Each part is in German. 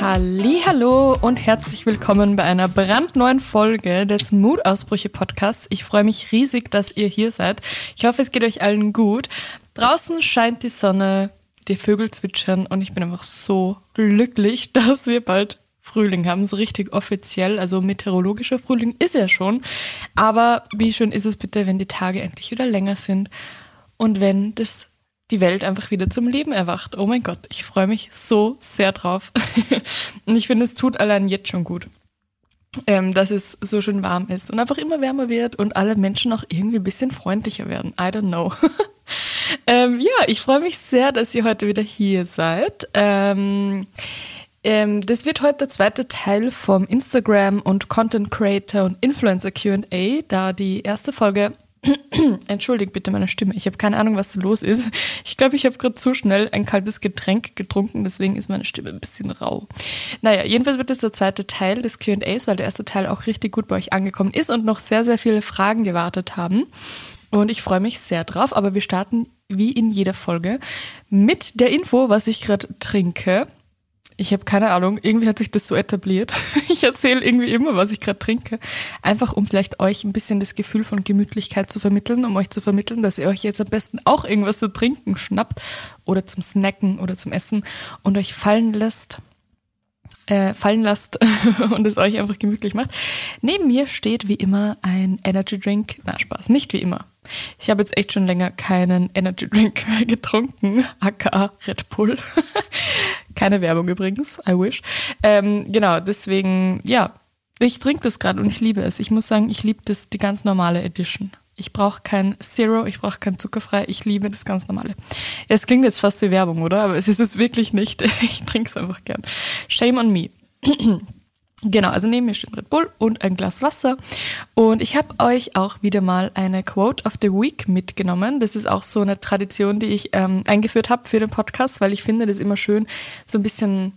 Hallo und herzlich willkommen bei einer brandneuen Folge des Mutausbrüche Podcasts. Ich freue mich riesig, dass ihr hier seid. Ich hoffe, es geht euch allen gut. Draußen scheint die Sonne, die Vögel zwitschern und ich bin einfach so glücklich, dass wir bald Frühling haben, so richtig offiziell. Also meteorologischer Frühling ist ja schon. Aber wie schön ist es bitte, wenn die Tage endlich wieder länger sind und wenn das die Welt einfach wieder zum Leben erwacht. Oh mein Gott, ich freue mich so sehr drauf. und ich finde, es tut allein jetzt schon gut, ähm, dass es so schön warm ist und einfach immer wärmer wird und alle Menschen auch irgendwie ein bisschen freundlicher werden. I don't know. ähm, ja, ich freue mich sehr, dass ihr heute wieder hier seid. Ähm, ähm, das wird heute der zweite Teil vom Instagram und Content Creator und Influencer QA, da die erste Folge Entschuldigt bitte meine Stimme. Ich habe keine Ahnung, was los ist. Ich glaube, ich habe gerade zu schnell ein kaltes Getränk getrunken, deswegen ist meine Stimme ein bisschen rau. Naja, jedenfalls wird das der zweite Teil des QAs, weil der erste Teil auch richtig gut bei euch angekommen ist und noch sehr, sehr viele Fragen gewartet haben. Und ich freue mich sehr drauf, aber wir starten wie in jeder Folge mit der Info, was ich gerade trinke. Ich habe keine Ahnung, irgendwie hat sich das so etabliert. Ich erzähle irgendwie immer, was ich gerade trinke. Einfach um vielleicht euch ein bisschen das Gefühl von Gemütlichkeit zu vermitteln, um euch zu vermitteln, dass ihr euch jetzt am besten auch irgendwas zu trinken schnappt oder zum Snacken oder zum Essen und euch fallen lässt äh, fallen lasst und es euch einfach gemütlich macht. Neben mir steht wie immer ein Energy Drink. Na, Spaß, nicht wie immer. Ich habe jetzt echt schon länger keinen Energy Drink mehr getrunken, aka Red Bull. Keine Werbung übrigens, I wish. Ähm, genau, deswegen, ja, ich trinke das gerade und ich liebe es. Ich muss sagen, ich liebe das, die ganz normale Edition. Ich brauche kein Zero, ich brauche kein Zuckerfrei, ich liebe das ganz normale. Es klingt jetzt fast wie Werbung, oder? Aber es ist es wirklich nicht. Ich trinke es einfach gern. Shame on me. Genau, also neben mir steht Red Bull und ein Glas Wasser. Und ich habe euch auch wieder mal eine Quote of the Week mitgenommen. Das ist auch so eine Tradition, die ich ähm, eingeführt habe für den Podcast, weil ich finde das immer schön, so ein bisschen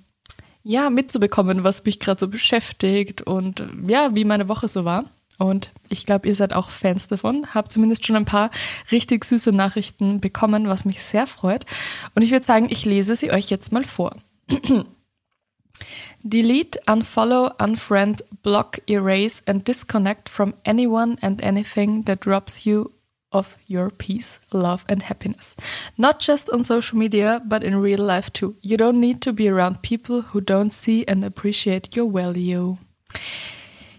ja mitzubekommen, was mich gerade so beschäftigt und ja, wie meine Woche so war. Und ich glaube, ihr seid auch Fans davon. Habt zumindest schon ein paar richtig süße Nachrichten bekommen, was mich sehr freut. Und ich würde sagen, ich lese sie euch jetzt mal vor. Delete, unfollow, unfriend, block, erase and disconnect from anyone and anything that robs you of your peace, love and happiness. Not just on social media, but in real life too. You don't need to be around people who don't see and appreciate your value.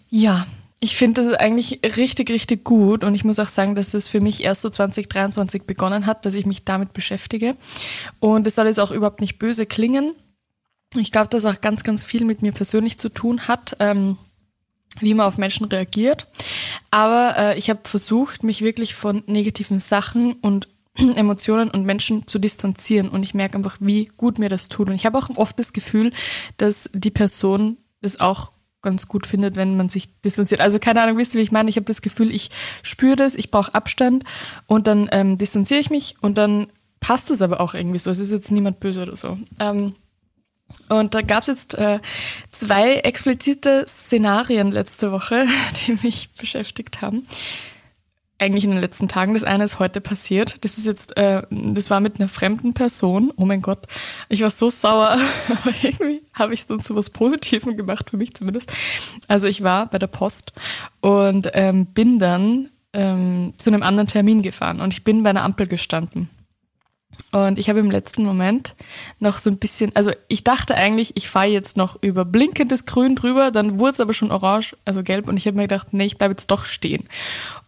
Ja, ich finde das eigentlich richtig, richtig gut und ich muss auch sagen, dass es für mich erst so 2023 begonnen hat, dass ich mich damit beschäftige. Und es soll jetzt auch überhaupt nicht böse klingen. Ich glaube, dass auch ganz, ganz viel mit mir persönlich zu tun hat, ähm, wie man auf Menschen reagiert. Aber äh, ich habe versucht, mich wirklich von negativen Sachen und Emotionen und Menschen zu distanzieren und ich merke einfach, wie gut mir das tut. Und ich habe auch oft das Gefühl, dass die Person das auch ganz gut findet, wenn man sich distanziert. Also keine Ahnung, wisst ihr, wie ich meine? Ich habe das Gefühl, ich spüre das, ich brauche Abstand und dann ähm, distanziere ich mich und dann passt es aber auch irgendwie so. Es ist jetzt niemand böse oder so. Ähm, und da gab es jetzt äh, zwei explizite Szenarien letzte Woche, die mich beschäftigt haben eigentlich in den letzten Tagen. Das eine ist heute passiert. Das ist jetzt, äh, das war mit einer fremden Person. Oh mein Gott, ich war so sauer, aber irgendwie habe ich es dann zu was Positivem gemacht, für mich zumindest. Also ich war bei der Post und ähm, bin dann ähm, zu einem anderen Termin gefahren und ich bin bei einer Ampel gestanden. Und ich habe im letzten Moment noch so ein bisschen, also ich dachte eigentlich, ich fahre jetzt noch über blinkendes Grün drüber, dann wurde es aber schon orange, also gelb, und ich habe mir gedacht, nee, ich bleibe jetzt doch stehen.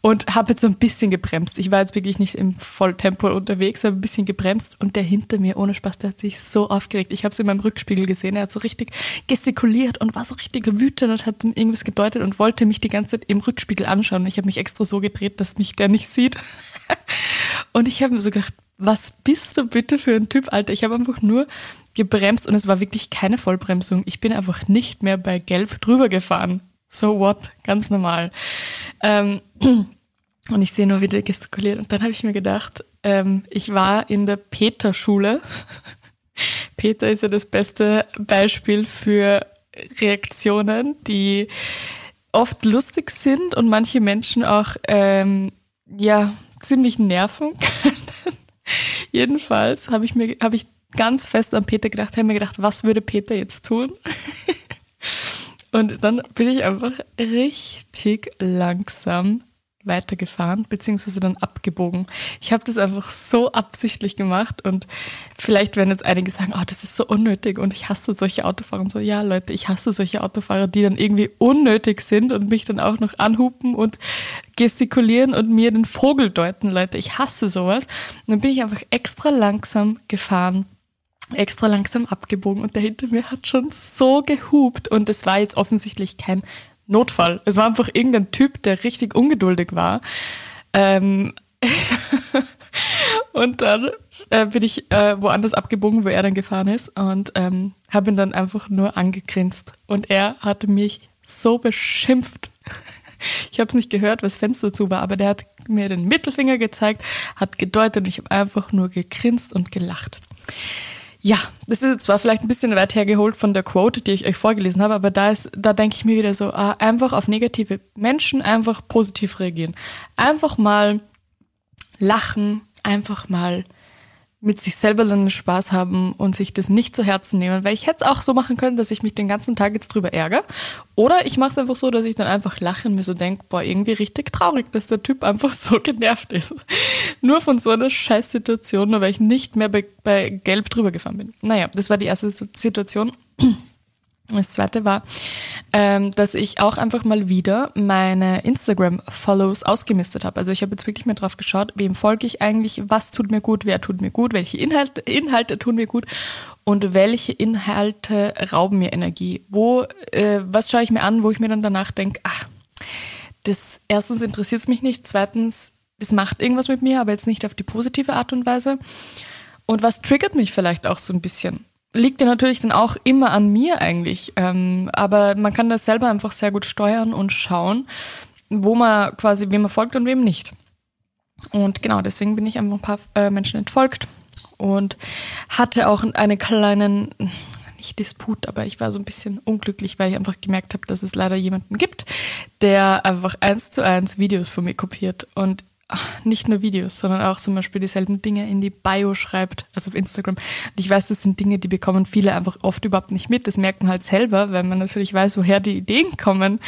Und habe jetzt so ein bisschen gebremst. Ich war jetzt wirklich nicht im Volltempo unterwegs, habe ein bisschen gebremst und der hinter mir, ohne Spaß, der hat sich so aufgeregt. Ich habe es in meinem Rückspiegel gesehen, er hat so richtig gestikuliert und war so richtig wütend und hat irgendwas gedeutet und wollte mich die ganze Zeit im Rückspiegel anschauen. Ich habe mich extra so gedreht, dass mich der nicht sieht. und ich habe mir so gedacht, was bist du bitte für ein Typ, Alter? Ich habe einfach nur gebremst und es war wirklich keine Vollbremsung. Ich bin einfach nicht mehr bei Gelb drüber gefahren. So what? Ganz normal. Ähm, und ich sehe nur, wie der gestikuliert. Und dann habe ich mir gedacht, ähm, ich war in der Peter-Schule. Peter ist ja das beste Beispiel für Reaktionen, die oft lustig sind und manche Menschen auch ähm, ja ziemlich nerven können. Jedenfalls habe ich habe ich ganz fest an Peter gedacht, habe mir gedacht, was würde Peter jetzt tun? Und dann bin ich einfach richtig langsam weitergefahren, beziehungsweise dann abgebogen. Ich habe das einfach so absichtlich gemacht und vielleicht werden jetzt einige sagen, oh, das ist so unnötig und ich hasse solche Autofahrer und so. Ja, Leute, ich hasse solche Autofahrer, die dann irgendwie unnötig sind und mich dann auch noch anhupen und gestikulieren und mir den Vogel deuten, Leute. Ich hasse sowas. Und dann bin ich einfach extra langsam gefahren extra langsam abgebogen und der hinter mir hat schon so gehupt und es war jetzt offensichtlich kein Notfall. Es war einfach irgendein Typ, der richtig ungeduldig war. Ähm und dann äh, bin ich äh, woanders abgebogen, wo er dann gefahren ist und ähm, habe ihn dann einfach nur angegrinst. Und er hatte mich so beschimpft. Ich habe es nicht gehört, was Fenster zu war, aber der hat mir den Mittelfinger gezeigt, hat gedeutet und ich habe einfach nur gegrinst und gelacht. Ja, das ist zwar vielleicht ein bisschen weit hergeholt von der Quote, die ich euch vorgelesen habe, aber da da denke ich mir wieder so, ah, einfach auf negative Menschen einfach positiv reagieren. Einfach mal lachen, einfach mal mit sich selber dann Spaß haben und sich das nicht zu Herzen nehmen, weil ich hätte es auch so machen können, dass ich mich den ganzen Tag jetzt drüber ärgere. Oder ich mache es einfach so, dass ich dann einfach lache und mir so denke, boah, irgendwie richtig traurig, dass der Typ einfach so genervt ist. nur von so einer Scheißsituation, nur weil ich nicht mehr bei, bei Gelb drüber gefahren bin. Naja, das war die erste Situation. Das zweite war, ähm, dass ich auch einfach mal wieder meine Instagram-Follows ausgemistet habe. Also ich habe jetzt wirklich mal drauf geschaut, wem folge ich eigentlich, was tut mir gut, wer tut mir gut, welche Inhalte, Inhalte tun mir gut und welche Inhalte rauben mir Energie. Wo, äh, was schaue ich mir an, wo ich mir dann danach denke, ach, das erstens interessiert es mich nicht, zweitens, das macht irgendwas mit mir, aber jetzt nicht auf die positive Art und Weise. Und was triggert mich vielleicht auch so ein bisschen? Liegt ja natürlich dann auch immer an mir eigentlich. Ähm, aber man kann das selber einfach sehr gut steuern und schauen, wo man quasi, wem man folgt und wem nicht. Und genau, deswegen bin ich einfach ein paar äh, Menschen entfolgt und hatte auch einen kleinen, nicht Disput, aber ich war so ein bisschen unglücklich, weil ich einfach gemerkt habe, dass es leider jemanden gibt, der einfach eins zu eins Videos von mir kopiert. Und nicht nur Videos, sondern auch zum Beispiel dieselben Dinge in die Bio schreibt, also auf Instagram. Und ich weiß, das sind Dinge, die bekommen viele einfach oft überhaupt nicht mit. Das merkt man halt selber, weil man natürlich weiß, woher die Ideen kommen.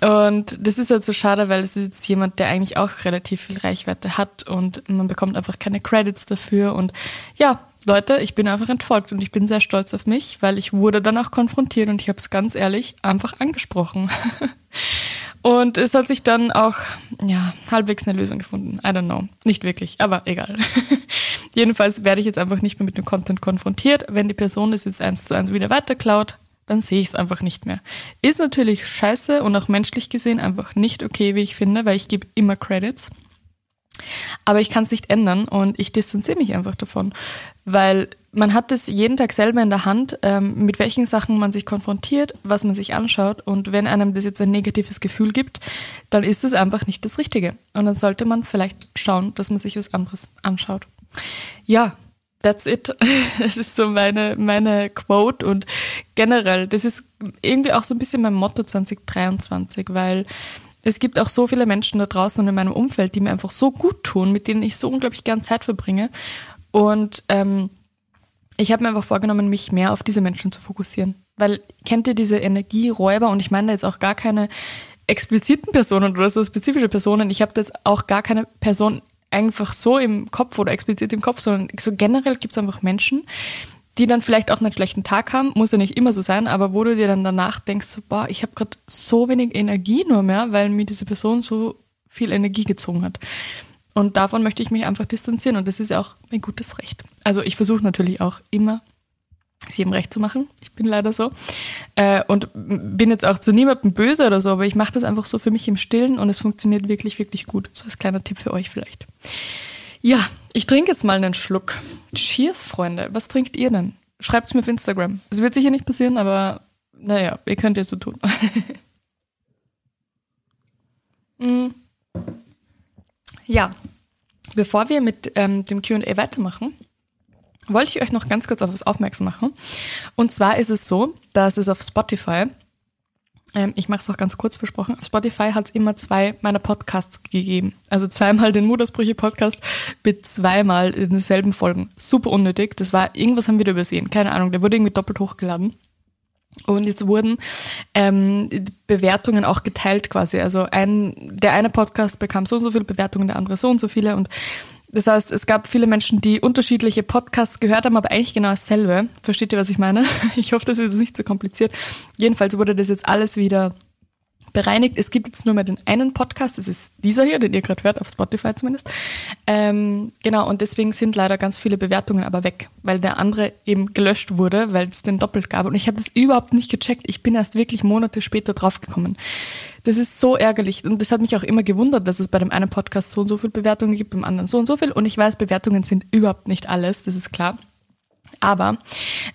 Und das ist halt so schade, weil es ist jetzt jemand, der eigentlich auch relativ viel Reichweite hat und man bekommt einfach keine Credits dafür. Und ja, Leute, ich bin einfach entfolgt und ich bin sehr stolz auf mich, weil ich wurde dann auch konfrontiert und ich habe es ganz ehrlich einfach angesprochen. Und es hat sich dann auch, ja, halbwegs eine Lösung gefunden. I don't know. Nicht wirklich, aber egal. Jedenfalls werde ich jetzt einfach nicht mehr mit dem Content konfrontiert. Wenn die Person das jetzt eins zu eins wieder weiterklaut, dann sehe ich es einfach nicht mehr. Ist natürlich scheiße und auch menschlich gesehen einfach nicht okay, wie ich finde, weil ich gebe immer Credits. Aber ich kann es nicht ändern und ich distanziere mich einfach davon, weil man hat es jeden Tag selber in der Hand, ähm, mit welchen Sachen man sich konfrontiert, was man sich anschaut und wenn einem das jetzt ein negatives Gefühl gibt, dann ist es einfach nicht das Richtige und dann sollte man vielleicht schauen, dass man sich was anderes anschaut. Ja, that's it. Das ist so meine, meine Quote und generell, das ist irgendwie auch so ein bisschen mein Motto 2023, weil es gibt auch so viele Menschen da draußen und in meinem Umfeld, die mir einfach so gut tun, mit denen ich so unglaublich gern Zeit verbringe. Und ähm, ich habe mir einfach vorgenommen, mich mehr auf diese Menschen zu fokussieren. Weil kennt ihr diese Energieräuber und ich meine jetzt auch gar keine expliziten Personen oder so spezifische Personen. Ich habe jetzt auch gar keine Person einfach so im Kopf oder explizit im Kopf, sondern so generell gibt es einfach Menschen, die dann vielleicht auch einen schlechten Tag haben, muss ja nicht immer so sein, aber wo du dir dann danach denkst, so, boah, ich habe gerade so wenig Energie nur mehr, weil mir diese Person so viel Energie gezogen hat. Und davon möchte ich mich einfach distanzieren und das ist ja auch mein gutes Recht. Also ich versuche natürlich auch immer, es jedem recht zu machen. Ich bin leider so. Äh, und bin jetzt auch zu niemandem böse oder so, aber ich mache das einfach so für mich im Stillen und es funktioniert wirklich, wirklich gut. So als kleiner Tipp für euch vielleicht. Ja, ich trinke jetzt mal einen Schluck. Cheers, Freunde. Was trinkt ihr denn? Schreibt es mir auf Instagram. Es wird sicher nicht passieren, aber naja, ihr könnt es so tun. mm. Ja, bevor wir mit ähm, dem QA weitermachen, wollte ich euch noch ganz kurz auf was aufmerksam machen. Und zwar ist es so, dass es auf Spotify ich mache es auch ganz kurz versprochen, auf Spotify hat es immer zwei meiner Podcasts gegeben. Also zweimal den Mutausbrüche-Podcast mit zweimal in denselben Folgen. Super unnötig. Das war, irgendwas haben wir da übersehen. Keine Ahnung, der wurde irgendwie doppelt hochgeladen. Und jetzt wurden ähm, Bewertungen auch geteilt quasi. Also ein, der eine Podcast bekam so und so viele Bewertungen, der andere so und so viele. Und das heißt, es gab viele Menschen, die unterschiedliche Podcasts gehört haben, aber eigentlich genau dasselbe. Versteht ihr, was ich meine? Ich hoffe, das ist jetzt nicht zu kompliziert. Jedenfalls wurde das jetzt alles wieder bereinigt. Es gibt jetzt nur mehr den einen Podcast, das ist dieser hier, den ihr gerade hört, auf Spotify zumindest. Ähm, genau, und deswegen sind leider ganz viele Bewertungen aber weg, weil der andere eben gelöscht wurde, weil es den doppelt gab. Und ich habe das überhaupt nicht gecheckt. Ich bin erst wirklich Monate später draufgekommen. Das ist so ärgerlich. Und das hat mich auch immer gewundert, dass es bei dem einen Podcast so und so viele Bewertungen gibt, beim anderen so und so viel. Und ich weiß, Bewertungen sind überhaupt nicht alles, das ist klar. Aber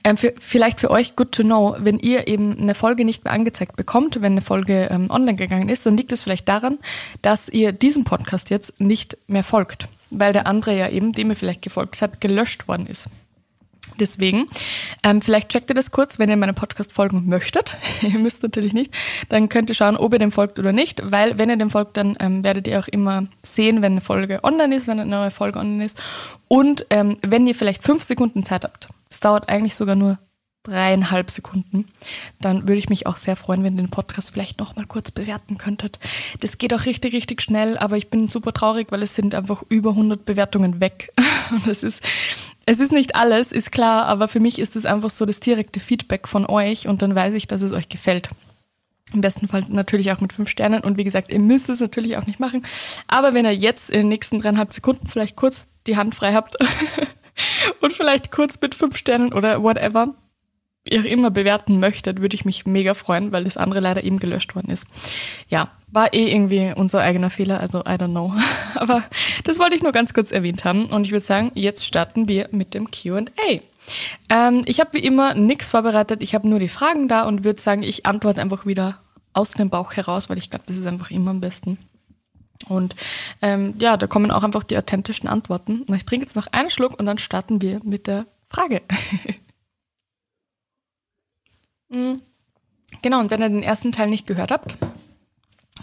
ähm, für, vielleicht für euch good to know, wenn ihr eben eine Folge nicht mehr angezeigt bekommt, wenn eine Folge ähm, online gegangen ist, dann liegt es vielleicht daran, dass ihr diesem Podcast jetzt nicht mehr folgt, weil der andere ja eben, dem ihr vielleicht gefolgt seid, gelöscht worden ist. Deswegen, ähm, vielleicht checkt ihr das kurz, wenn ihr meinem Podcast folgen möchtet. ihr müsst natürlich nicht. Dann könnt ihr schauen, ob ihr dem folgt oder nicht, weil wenn ihr dem folgt, dann ähm, werdet ihr auch immer sehen, wenn eine Folge online ist, wenn eine neue Folge online ist. Und ähm, wenn ihr vielleicht fünf Sekunden Zeit habt, das dauert eigentlich sogar nur dreieinhalb Sekunden, dann würde ich mich auch sehr freuen, wenn ihr den Podcast vielleicht noch mal kurz bewerten könntet. Das geht auch richtig, richtig schnell, aber ich bin super traurig, weil es sind einfach über 100 Bewertungen weg. Und das ist, es ist nicht alles, ist klar, aber für mich ist es einfach so das direkte Feedback von euch und dann weiß ich, dass es euch gefällt. Im besten Fall natürlich auch mit fünf Sternen. Und wie gesagt, ihr müsst es natürlich auch nicht machen. Aber wenn ihr jetzt in den nächsten dreieinhalb Sekunden vielleicht kurz die Hand frei habt und vielleicht kurz mit fünf Sternen oder whatever, ihr immer bewerten möchtet, würde ich mich mega freuen, weil das andere leider eben gelöscht worden ist. Ja, war eh irgendwie unser eigener Fehler, also I don't know. Aber das wollte ich nur ganz kurz erwähnt haben und ich würde sagen, jetzt starten wir mit dem QA. Ähm, ich habe wie immer nichts vorbereitet, ich habe nur die Fragen da und würde sagen, ich antworte einfach wieder aus dem Bauch heraus, weil ich glaube, das ist einfach immer am besten. Und ähm, ja, da kommen auch einfach die authentischen Antworten. Und ich trinke jetzt noch einen Schluck und dann starten wir mit der Frage. Mhm. Genau, und wenn ihr den ersten Teil nicht gehört habt,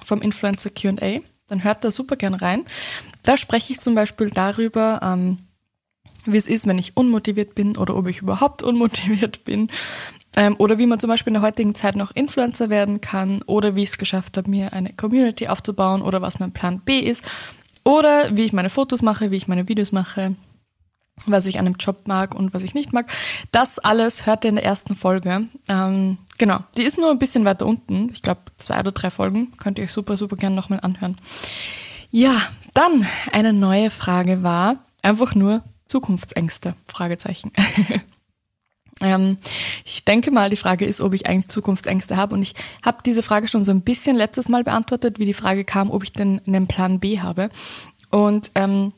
vom Influencer QA, dann hört da super gern rein. Da spreche ich zum Beispiel darüber, ähm, wie es ist, wenn ich unmotiviert bin oder ob ich überhaupt unmotiviert bin. Ähm, oder wie man zum Beispiel in der heutigen Zeit noch Influencer werden kann oder wie ich es geschafft habe, mir eine Community aufzubauen oder was mein Plan B ist. Oder wie ich meine Fotos mache, wie ich meine Videos mache, was ich an einem Job mag und was ich nicht mag. Das alles hört ihr in der ersten Folge. Ähm, genau, die ist nur ein bisschen weiter unten. Ich glaube, zwei oder drei Folgen. Könnt ihr euch super, super gerne nochmal anhören. Ja, dann eine neue Frage war einfach nur Zukunftsängste? Fragezeichen. ähm, ich denke mal, die Frage ist, ob ich eigentlich Zukunftsängste habe. Und ich habe diese Frage schon so ein bisschen letztes Mal beantwortet, wie die Frage kam, ob ich denn einen Plan B habe. Und ähm,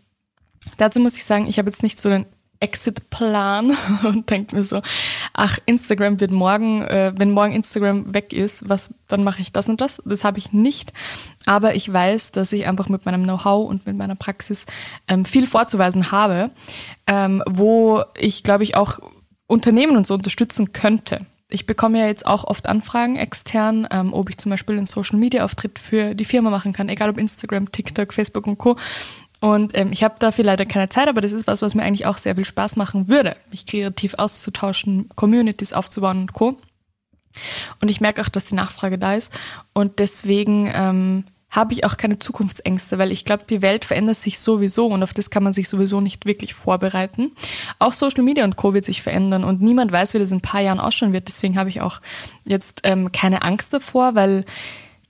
Dazu muss ich sagen, ich habe jetzt nicht so den Exit-Plan und denke mir so, ach, Instagram wird morgen, äh, wenn morgen Instagram weg ist, was, dann mache ich das und das. Das habe ich nicht. Aber ich weiß, dass ich einfach mit meinem Know-how und mit meiner Praxis ähm, viel vorzuweisen habe, ähm, wo ich, glaube ich, auch Unternehmen und so unterstützen könnte. Ich bekomme ja jetzt auch oft Anfragen extern, ähm, ob ich zum Beispiel einen Social Media Auftritt für die Firma machen kann, egal ob Instagram, TikTok, Facebook und Co. Und ähm, ich habe dafür leider keine Zeit, aber das ist was, was mir eigentlich auch sehr viel Spaß machen würde, mich kreativ auszutauschen, Communities aufzubauen und Co. Und ich merke auch, dass die Nachfrage da ist. Und deswegen ähm, habe ich auch keine Zukunftsängste, weil ich glaube, die Welt verändert sich sowieso und auf das kann man sich sowieso nicht wirklich vorbereiten. Auch Social Media und Co. wird sich verändern und niemand weiß, wie das in ein paar Jahren ausschauen wird. Deswegen habe ich auch jetzt ähm, keine Angst davor, weil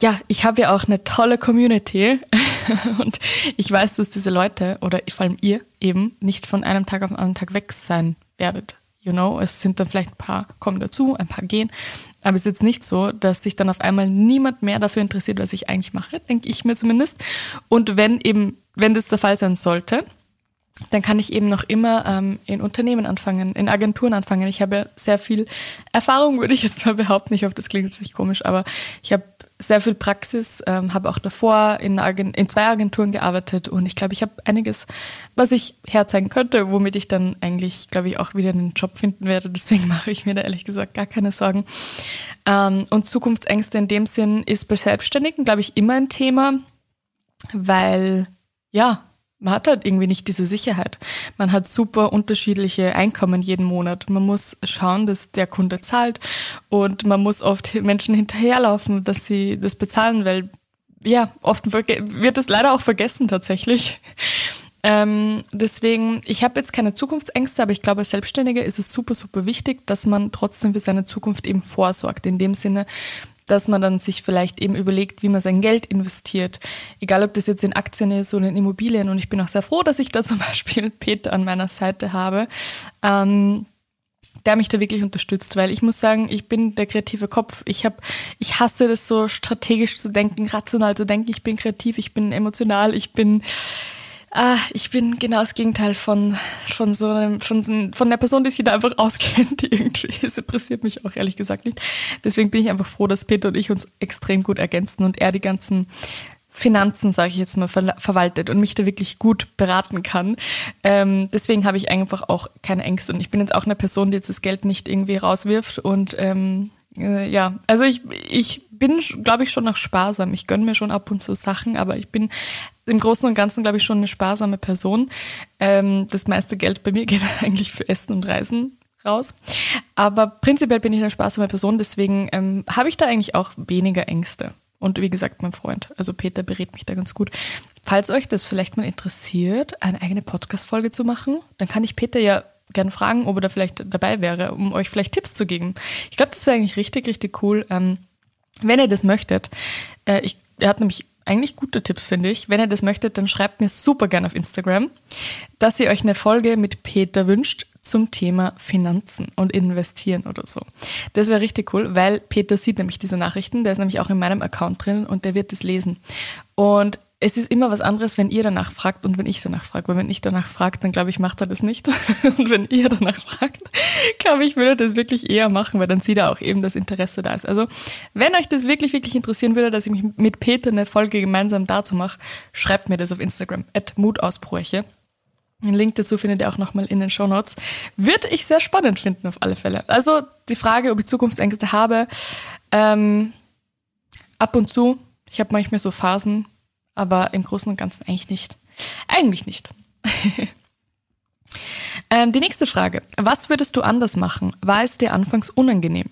ja, ich habe ja auch eine tolle Community und ich weiß, dass diese Leute oder vor allem ihr eben nicht von einem Tag auf den anderen Tag weg sein werdet. You know, es sind dann vielleicht ein paar kommen dazu, ein paar gehen, aber es ist jetzt nicht so, dass sich dann auf einmal niemand mehr dafür interessiert, was ich eigentlich mache, denke ich mir zumindest. Und wenn eben, wenn das der Fall sein sollte, dann kann ich eben noch immer ähm, in Unternehmen anfangen, in Agenturen anfangen. Ich habe sehr viel Erfahrung, würde ich jetzt mal behaupten. Ich hoffe, das klingt jetzt nicht komisch, aber ich habe sehr viel Praxis, ähm, habe auch davor in, in, zwei Agenturen gearbeitet und ich glaube, ich habe einiges, was ich herzeigen könnte, womit ich dann eigentlich, glaube ich, auch wieder einen Job finden werde. Deswegen mache ich mir da ehrlich gesagt gar keine Sorgen. Ähm, und Zukunftsängste in dem Sinn ist bei Selbstständigen, glaube ich, immer ein Thema, weil ja, man hat halt irgendwie nicht diese Sicherheit. Man hat super unterschiedliche Einkommen jeden Monat. Man muss schauen, dass der Kunde zahlt und man muss oft Menschen hinterherlaufen, dass sie das bezahlen, weil ja, oft wird es leider auch vergessen tatsächlich. Ähm, deswegen, ich habe jetzt keine Zukunftsängste, aber ich glaube, als Selbstständiger ist es super, super wichtig, dass man trotzdem für seine Zukunft eben vorsorgt. In dem Sinne, dass man dann sich vielleicht eben überlegt, wie man sein Geld investiert. Egal, ob das jetzt in Aktien ist oder in Immobilien. Und ich bin auch sehr froh, dass ich da zum Beispiel Peter an meiner Seite habe. Ähm, der mich da wirklich unterstützt, weil ich muss sagen, ich bin der kreative Kopf. Ich habe, ich hasse das so strategisch zu denken, rational zu denken. Ich bin kreativ, ich bin emotional, ich bin Ah, ich bin genau das Gegenteil von, von so einem, von, von der Person, die sich da einfach auskennt, irgendwie. Es interessiert mich auch ehrlich gesagt nicht. Deswegen bin ich einfach froh, dass Peter und ich uns extrem gut ergänzen und er die ganzen Finanzen, sage ich jetzt mal, ver verwaltet und mich da wirklich gut beraten kann. Ähm, deswegen habe ich einfach auch keine Ängste. Und ich bin jetzt auch eine Person, die jetzt das Geld nicht irgendwie rauswirft und ähm, äh, ja, also ich, ich bin, glaube ich, schon noch sparsam. Ich gönne mir schon ab und zu Sachen, aber ich bin im Großen und Ganzen, glaube ich, schon eine sparsame Person. Ähm, das meiste Geld bei mir geht eigentlich für Essen und Reisen raus. Aber prinzipiell bin ich eine sparsame Person, deswegen ähm, habe ich da eigentlich auch weniger Ängste. Und wie gesagt, mein Freund, also Peter berät mich da ganz gut. Falls euch das vielleicht mal interessiert, eine eigene Podcast-Folge zu machen, dann kann ich Peter ja gerne fragen, ob er da vielleicht dabei wäre, um euch vielleicht Tipps zu geben. Ich glaube, das wäre eigentlich richtig, richtig cool. Ähm, wenn ihr das möchtet, äh, ich, er hat nämlich eigentlich gute Tipps, finde ich. Wenn ihr das möchtet, dann schreibt mir super gerne auf Instagram, dass ihr euch eine Folge mit Peter wünscht zum Thema Finanzen und Investieren oder so. Das wäre richtig cool, weil Peter sieht nämlich diese Nachrichten, der ist nämlich auch in meinem Account drin und der wird es lesen. Und es ist immer was anderes, wenn ihr danach fragt und wenn ich danach frage. Weil wenn ich danach frage, dann glaube ich, macht er das nicht. Und wenn ihr danach fragt, glaube ich, würde er das wirklich eher machen, weil dann sieht er auch eben, das Interesse da ist. Also, wenn euch das wirklich, wirklich interessieren würde, dass ich mich mit Peter eine Folge gemeinsam dazu mache, schreibt mir das auf Instagram, at Mutausbrüche. Den Link dazu findet ihr auch nochmal in den Show Notes. Würde ich sehr spannend finden, auf alle Fälle. Also, die Frage, ob ich Zukunftsängste habe, ähm, ab und zu. Ich habe manchmal so Phasen, aber im Großen und Ganzen eigentlich nicht. Eigentlich nicht. ähm, die nächste Frage. Was würdest du anders machen? War es dir anfangs unangenehm?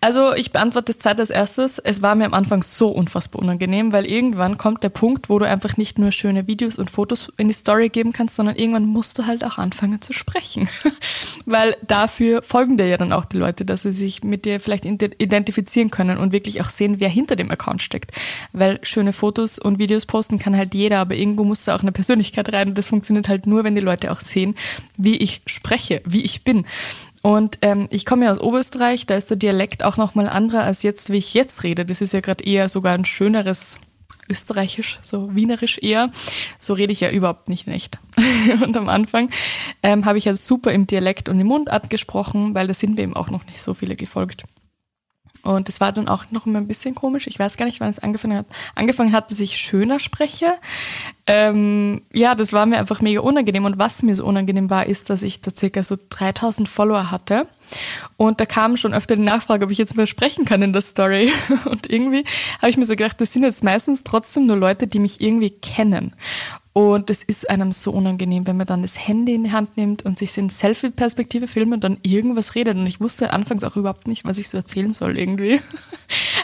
Also ich beantworte das Zeit als erstes. Es war mir am Anfang so unfassbar unangenehm, weil irgendwann kommt der Punkt, wo du einfach nicht nur schöne Videos und Fotos in die Story geben kannst, sondern irgendwann musst du halt auch anfangen zu sprechen. weil dafür folgen dir ja dann auch die Leute, dass sie sich mit dir vielleicht identifizieren können und wirklich auch sehen, wer hinter dem Account steckt. Weil schöne Fotos und Videos posten kann halt jeder, aber irgendwo muss da auch eine Persönlichkeit rein und das funktioniert halt nur, wenn die Leute auch sehen, wie ich spreche, wie ich bin. Und ähm, ich komme ja aus Oberösterreich, da ist der Dialekt auch nochmal anderer als jetzt, wie ich jetzt rede. Das ist ja gerade eher sogar ein schöneres Österreichisch, so Wienerisch eher. So rede ich ja überhaupt nicht echt. und am Anfang ähm, habe ich ja super im Dialekt und im Mundart gesprochen, weil da sind wir eben auch noch nicht so viele gefolgt. Und das war dann auch noch mal ein bisschen komisch. Ich weiß gar nicht, wann es angefangen hat. Angefangen hat, dass ich schöner spreche. Ähm, ja, das war mir einfach mega unangenehm. Und was mir so unangenehm war, ist, dass ich da circa so 3000 Follower hatte. Und da kam schon öfter die Nachfrage, ob ich jetzt mal sprechen kann in der Story. Und irgendwie habe ich mir so gedacht, das sind jetzt meistens trotzdem nur Leute, die mich irgendwie kennen. Und es ist einem so unangenehm, wenn man dann das Handy in die Hand nimmt und sich in Selfie-Perspektive filmt und dann irgendwas redet. Und ich wusste anfangs auch überhaupt nicht, was ich so erzählen soll irgendwie.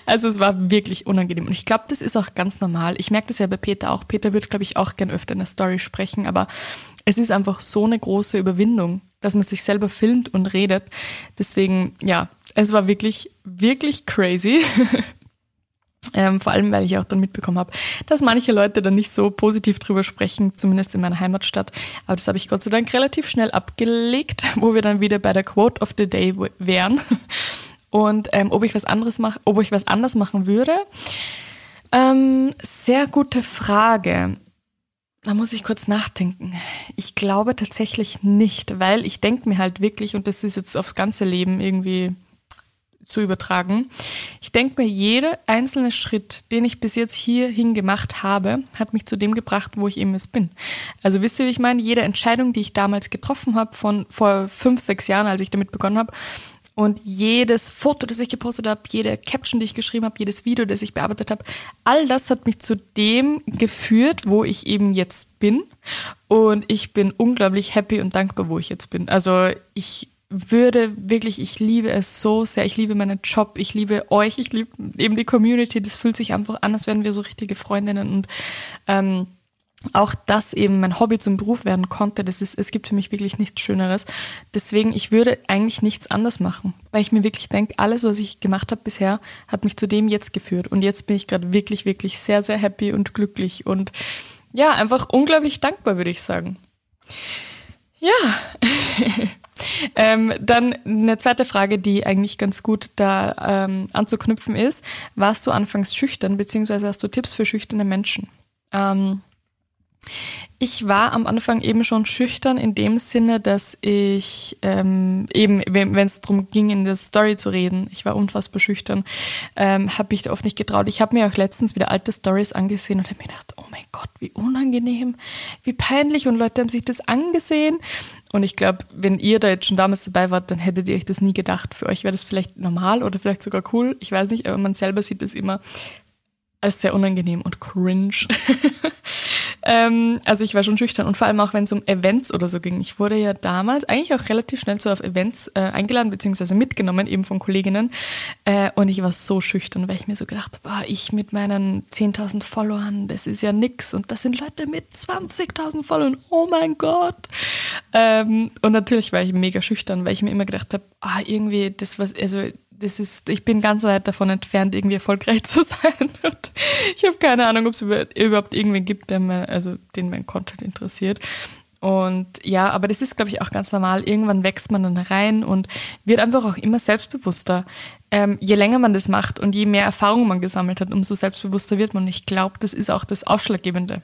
Also es war wirklich unangenehm. Und ich glaube, das ist auch ganz normal. Ich merke das ja bei Peter auch. Peter wird, glaube ich, auch gern öfter in der Story sprechen, aber es ist einfach so eine große Überwindung, dass man sich selber filmt und redet. Deswegen, ja, es war wirklich, wirklich crazy. Ähm, vor allem, weil ich auch dann mitbekommen habe, dass manche Leute dann nicht so positiv drüber sprechen, zumindest in meiner Heimatstadt. Aber das habe ich Gott sei Dank relativ schnell abgelegt, wo wir dann wieder bei der Quote of the Day wären. Und ähm, ob ich was anderes mache, ob ich was anders machen würde. Ähm, sehr gute Frage. Da muss ich kurz nachdenken. Ich glaube tatsächlich nicht, weil ich denke mir halt wirklich, und das ist jetzt aufs ganze Leben irgendwie zu übertragen. Ich denke mir, jeder einzelne Schritt, den ich bis jetzt hierhin gemacht habe, hat mich zu dem gebracht, wo ich eben jetzt bin. Also wisst ihr, wie ich meine? Jede Entscheidung, die ich damals getroffen habe, von vor fünf, sechs Jahren, als ich damit begonnen habe, und jedes Foto, das ich gepostet habe, jede Caption, die ich geschrieben habe, jedes Video, das ich bearbeitet habe, all das hat mich zu dem geführt, wo ich eben jetzt bin. Und ich bin unglaublich happy und dankbar, wo ich jetzt bin. Also ich würde wirklich, ich liebe es so sehr. Ich liebe meinen Job, ich liebe euch, ich liebe eben die Community. Das fühlt sich einfach an, als wären wir so richtige Freundinnen und ähm, auch das eben mein Hobby zum Beruf werden konnte, das ist, es gibt für mich wirklich nichts Schöneres. Deswegen, ich würde eigentlich nichts anders machen, weil ich mir wirklich denke, alles, was ich gemacht habe bisher, hat mich zu dem jetzt geführt. Und jetzt bin ich gerade wirklich, wirklich sehr, sehr happy und glücklich und ja, einfach unglaublich dankbar, würde ich sagen. Ja. ähm, dann eine zweite Frage, die eigentlich ganz gut da ähm, anzuknüpfen ist. Warst du anfangs schüchtern, beziehungsweise hast du Tipps für schüchterne Menschen? Ähm, ich war am Anfang eben schon schüchtern in dem Sinne, dass ich ähm, eben, wenn es darum ging, in der Story zu reden, ich war unfassbar schüchtern, ähm, habe ich oft nicht getraut. Ich habe mir auch letztens wieder alte Stories angesehen und habe mir gedacht, oh mein Gott, wie unangenehm, wie peinlich und Leute haben sich das angesehen. Und ich glaube, wenn ihr da jetzt schon damals dabei wart, dann hättet ihr euch das nie gedacht. Für euch wäre das vielleicht normal oder vielleicht sogar cool. Ich weiß nicht, aber man selber sieht das immer als sehr unangenehm und cringe. ähm, also ich war schon schüchtern und vor allem auch, wenn es um Events oder so ging. Ich wurde ja damals eigentlich auch relativ schnell so auf Events äh, eingeladen beziehungsweise mitgenommen, eben von Kolleginnen. Äh, und ich war so schüchtern, weil ich mir so gedacht habe, ich mit meinen 10.000 Followern, das ist ja nix. Und das sind Leute mit 20.000 Followern, oh mein Gott. Ähm, und natürlich war ich mega schüchtern, weil ich mir immer gedacht habe, ah, irgendwie das was, also das ist, ich bin ganz weit davon entfernt, irgendwie erfolgreich zu sein. Und ich habe keine Ahnung, ob es überhaupt irgendwen gibt, der mir, also den mein Content interessiert. Und ja, aber das ist, glaube ich, auch ganz normal. Irgendwann wächst man dann rein und wird einfach auch immer selbstbewusster. Ähm, je länger man das macht und je mehr Erfahrung man gesammelt hat, umso selbstbewusster wird man. Ich glaube, das ist auch das Ausschlaggebende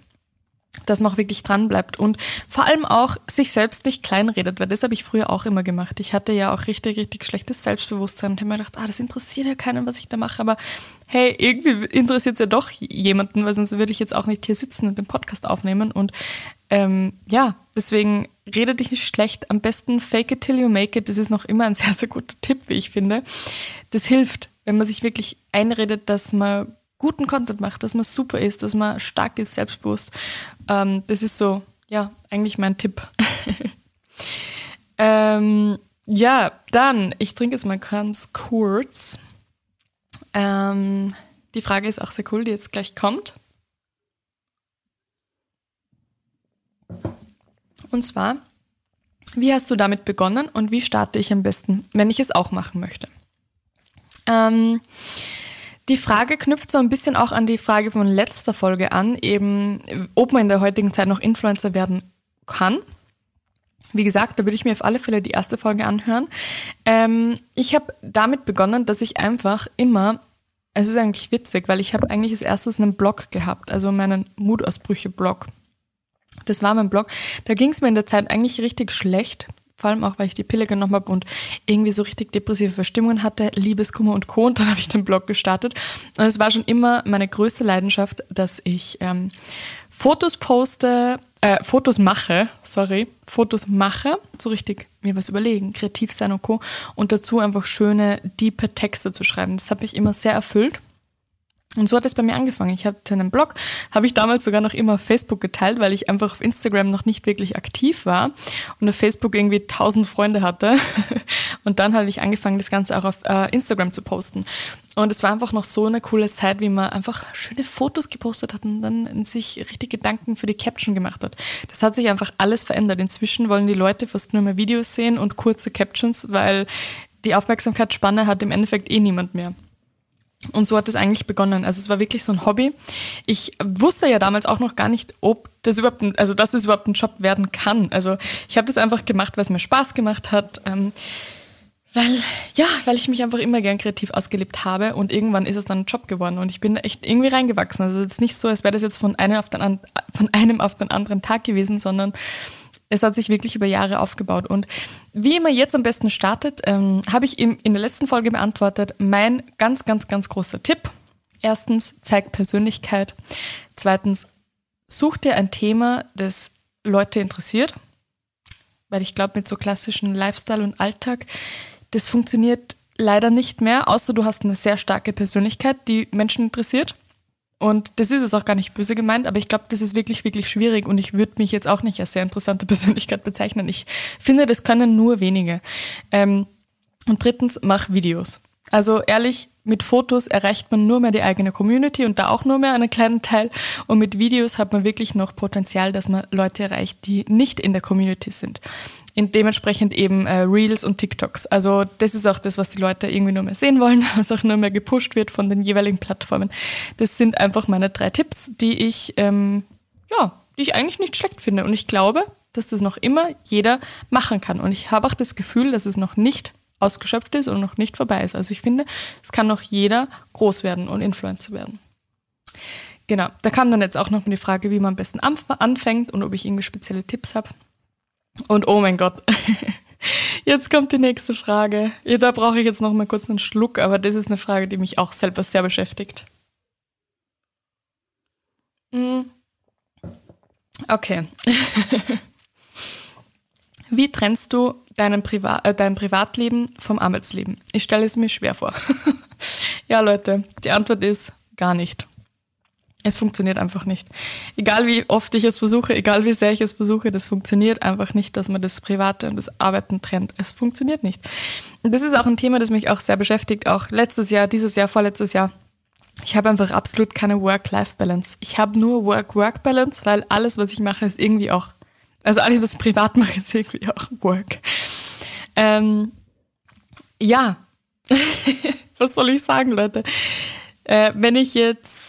dass man auch wirklich dran bleibt und vor allem auch sich selbst nicht kleinredet, weil das habe ich früher auch immer gemacht. Ich hatte ja auch richtig, richtig schlechtes Selbstbewusstsein und habe mir gedacht, ah, das interessiert ja keinen, was ich da mache, aber hey, irgendwie interessiert es ja doch jemanden, weil sonst würde ich jetzt auch nicht hier sitzen und den Podcast aufnehmen und ähm, ja, deswegen rede dich nicht schlecht. Am besten fake it till you make it. Das ist noch immer ein sehr, sehr guter Tipp, wie ich finde. Das hilft, wenn man sich wirklich einredet, dass man guten Content macht, dass man super ist, dass man stark ist, selbstbewusst. Ähm, das ist so, ja, eigentlich mein Tipp. ähm, ja, dann, ich trinke jetzt mal ganz kurz. Ähm, die Frage ist auch sehr cool, die jetzt gleich kommt. Und zwar, wie hast du damit begonnen und wie starte ich am besten, wenn ich es auch machen möchte? Ähm, die Frage knüpft so ein bisschen auch an die Frage von letzter Folge an, eben ob man in der heutigen Zeit noch Influencer werden kann. Wie gesagt, da würde ich mir auf alle Fälle die erste Folge anhören. Ähm, ich habe damit begonnen, dass ich einfach immer, es ist eigentlich witzig, weil ich habe eigentlich als erstes einen Blog gehabt, also meinen Mutausbrüche-Blog. Das war mein Blog. Da ging es mir in der Zeit eigentlich richtig schlecht vor allem auch, weil ich die Pille genommen habe und irgendwie so richtig depressive Verstimmungen hatte, Liebeskummer und Co. Und dann habe ich den Blog gestartet. Und es war schon immer meine größte Leidenschaft, dass ich ähm, Fotos poste, äh, Fotos mache, sorry, Fotos mache, so richtig mir was überlegen, kreativ sein und Co. Und dazu einfach schöne, diepe Texte zu schreiben. Das hat mich immer sehr erfüllt. Und so hat es bei mir angefangen. Ich hatte einen Blog, habe ich damals sogar noch immer auf Facebook geteilt, weil ich einfach auf Instagram noch nicht wirklich aktiv war und auf Facebook irgendwie tausend Freunde hatte. Und dann habe ich angefangen, das Ganze auch auf äh, Instagram zu posten. Und es war einfach noch so eine coole Zeit, wie man einfach schöne Fotos gepostet hat und dann sich richtig Gedanken für die Caption gemacht hat. Das hat sich einfach alles verändert. Inzwischen wollen die Leute fast nur mehr Videos sehen und kurze Captions, weil die Aufmerksamkeitsspanne hat im Endeffekt eh niemand mehr. Und so hat es eigentlich begonnen. Also es war wirklich so ein Hobby. Ich wusste ja damals auch noch gar nicht, ob das überhaupt, ein, also dass es überhaupt ein Job werden kann. Also ich habe das einfach gemacht, weil es mir Spaß gemacht hat. Ähm, weil, ja, weil ich mich einfach immer gern kreativ ausgelebt habe und irgendwann ist es dann ein Job geworden und ich bin echt irgendwie reingewachsen. Also es ist nicht so, als wäre das jetzt von einem auf den, von einem auf den anderen Tag gewesen, sondern Es hat sich wirklich über Jahre aufgebaut. Und wie man jetzt am besten startet, ähm, habe ich in, in der letzten Folge beantwortet. Mein ganz, ganz, ganz großer Tipp. Erstens, zeig Persönlichkeit. Zweitens, such dir ein Thema, das Leute interessiert. Weil ich glaube, mit so klassischen Lifestyle und Alltag, das funktioniert leider nicht mehr, außer du hast eine sehr starke Persönlichkeit, die Menschen interessiert. Und das ist es auch gar nicht böse gemeint, aber ich glaube, das ist wirklich, wirklich schwierig und ich würde mich jetzt auch nicht als sehr interessante Persönlichkeit bezeichnen. Ich finde, das können nur wenige. Ähm, und drittens, mach Videos. Also ehrlich, mit Fotos erreicht man nur mehr die eigene Community und da auch nur mehr einen kleinen Teil. Und mit Videos hat man wirklich noch Potenzial, dass man Leute erreicht, die nicht in der Community sind in dementsprechend eben äh, Reels und TikToks. Also das ist auch das, was die Leute irgendwie nur mehr sehen wollen, was auch nur mehr gepusht wird von den jeweiligen Plattformen. Das sind einfach meine drei Tipps, die ich, ähm, ja, die ich eigentlich nicht schlecht finde. Und ich glaube, dass das noch immer jeder machen kann. Und ich habe auch das Gefühl, dass es noch nicht ausgeschöpft ist und noch nicht vorbei ist. Also ich finde, es kann noch jeder groß werden und Influencer werden. Genau, da kam dann jetzt auch noch die Frage, wie man am besten anfängt und ob ich irgendwie spezielle Tipps habe. Und oh mein Gott, jetzt kommt die nächste Frage. Ja, da brauche ich jetzt noch mal kurz einen Schluck, aber das ist eine Frage, die mich auch selber sehr beschäftigt. Hm. Okay. Wie trennst du deinen Priva äh, dein Privatleben vom Arbeitsleben? Ich stelle es mir schwer vor. ja, Leute, die Antwort ist gar nicht. Es funktioniert einfach nicht. Egal wie oft ich es versuche, egal wie sehr ich es versuche, das funktioniert einfach nicht, dass man das Private und das Arbeiten trennt. Es funktioniert nicht. Und das ist auch ein Thema, das mich auch sehr beschäftigt, auch letztes Jahr, dieses Jahr, vorletztes Jahr. Ich habe einfach absolut keine Work-Life-Balance. Ich habe nur Work-Work-Balance, weil alles, was ich mache, ist irgendwie auch, also alles, was ich privat mache, ist irgendwie auch Work. Ähm, ja, was soll ich sagen, Leute? Äh, wenn ich jetzt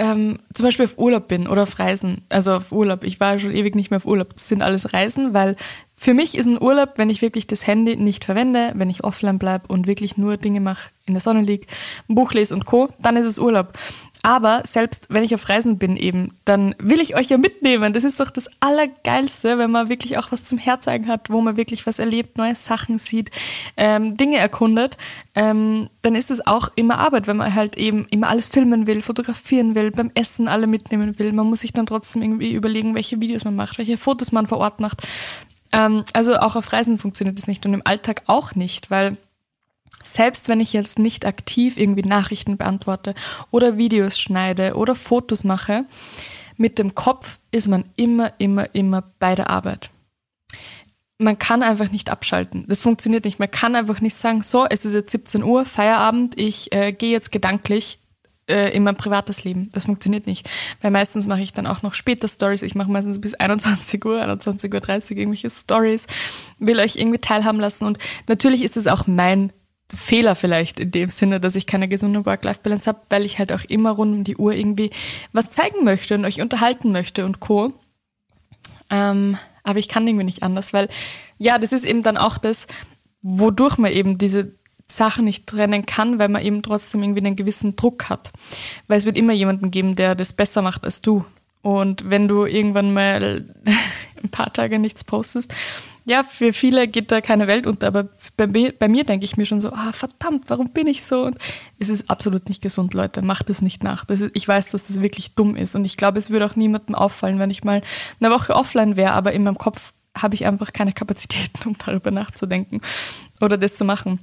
ähm, zum Beispiel auf Urlaub bin oder auf Reisen, also auf Urlaub, ich war schon ewig nicht mehr auf Urlaub, das sind alles Reisen, weil für mich ist ein Urlaub, wenn ich wirklich das Handy nicht verwende, wenn ich offline bleibe und wirklich nur Dinge mache, in der Sonne liege, ein Buch lese und Co., dann ist es Urlaub. Aber selbst wenn ich auf Reisen bin eben, dann will ich euch ja mitnehmen. Das ist doch das Allergeilste, wenn man wirklich auch was zum Herzeigen hat, wo man wirklich was erlebt, neue Sachen sieht, ähm, Dinge erkundet. Ähm, dann ist es auch immer Arbeit, wenn man halt eben immer alles filmen will, fotografieren will, beim Essen alle mitnehmen will. Man muss sich dann trotzdem irgendwie überlegen, welche Videos man macht, welche Fotos man vor Ort macht. Ähm, also auch auf Reisen funktioniert das nicht und im Alltag auch nicht, weil selbst wenn ich jetzt nicht aktiv irgendwie Nachrichten beantworte oder Videos schneide oder Fotos mache, mit dem Kopf ist man immer, immer, immer bei der Arbeit. Man kann einfach nicht abschalten. Das funktioniert nicht. Man kann einfach nicht sagen, so, es ist jetzt 17 Uhr, Feierabend, ich äh, gehe jetzt gedanklich äh, in mein privates Leben. Das funktioniert nicht. Weil meistens mache ich dann auch noch später Stories. Ich mache meistens bis 21 Uhr, 21.30 Uhr irgendwelche Stories, will euch irgendwie teilhaben lassen. Und natürlich ist es auch mein Fehler vielleicht in dem Sinne, dass ich keine gesunde Work-Life-Balance habe, weil ich halt auch immer rund um die Uhr irgendwie was zeigen möchte und euch unterhalten möchte und Co. Ähm, aber ich kann irgendwie nicht anders, weil ja, das ist eben dann auch das, wodurch man eben diese Sachen nicht trennen kann, weil man eben trotzdem irgendwie einen gewissen Druck hat. Weil es wird immer jemanden geben, der das besser macht als du. Und wenn du irgendwann mal ein paar Tage nichts postest, ja, für viele geht da keine Welt unter, aber bei mir, bei mir denke ich mir schon so, ah, verdammt, warum bin ich so? Und es ist absolut nicht gesund, Leute, macht es nicht nach. Ist, ich weiß, dass das wirklich dumm ist und ich glaube, es würde auch niemandem auffallen, wenn ich mal eine Woche offline wäre, aber in meinem Kopf habe ich einfach keine Kapazitäten, um darüber nachzudenken oder das zu machen.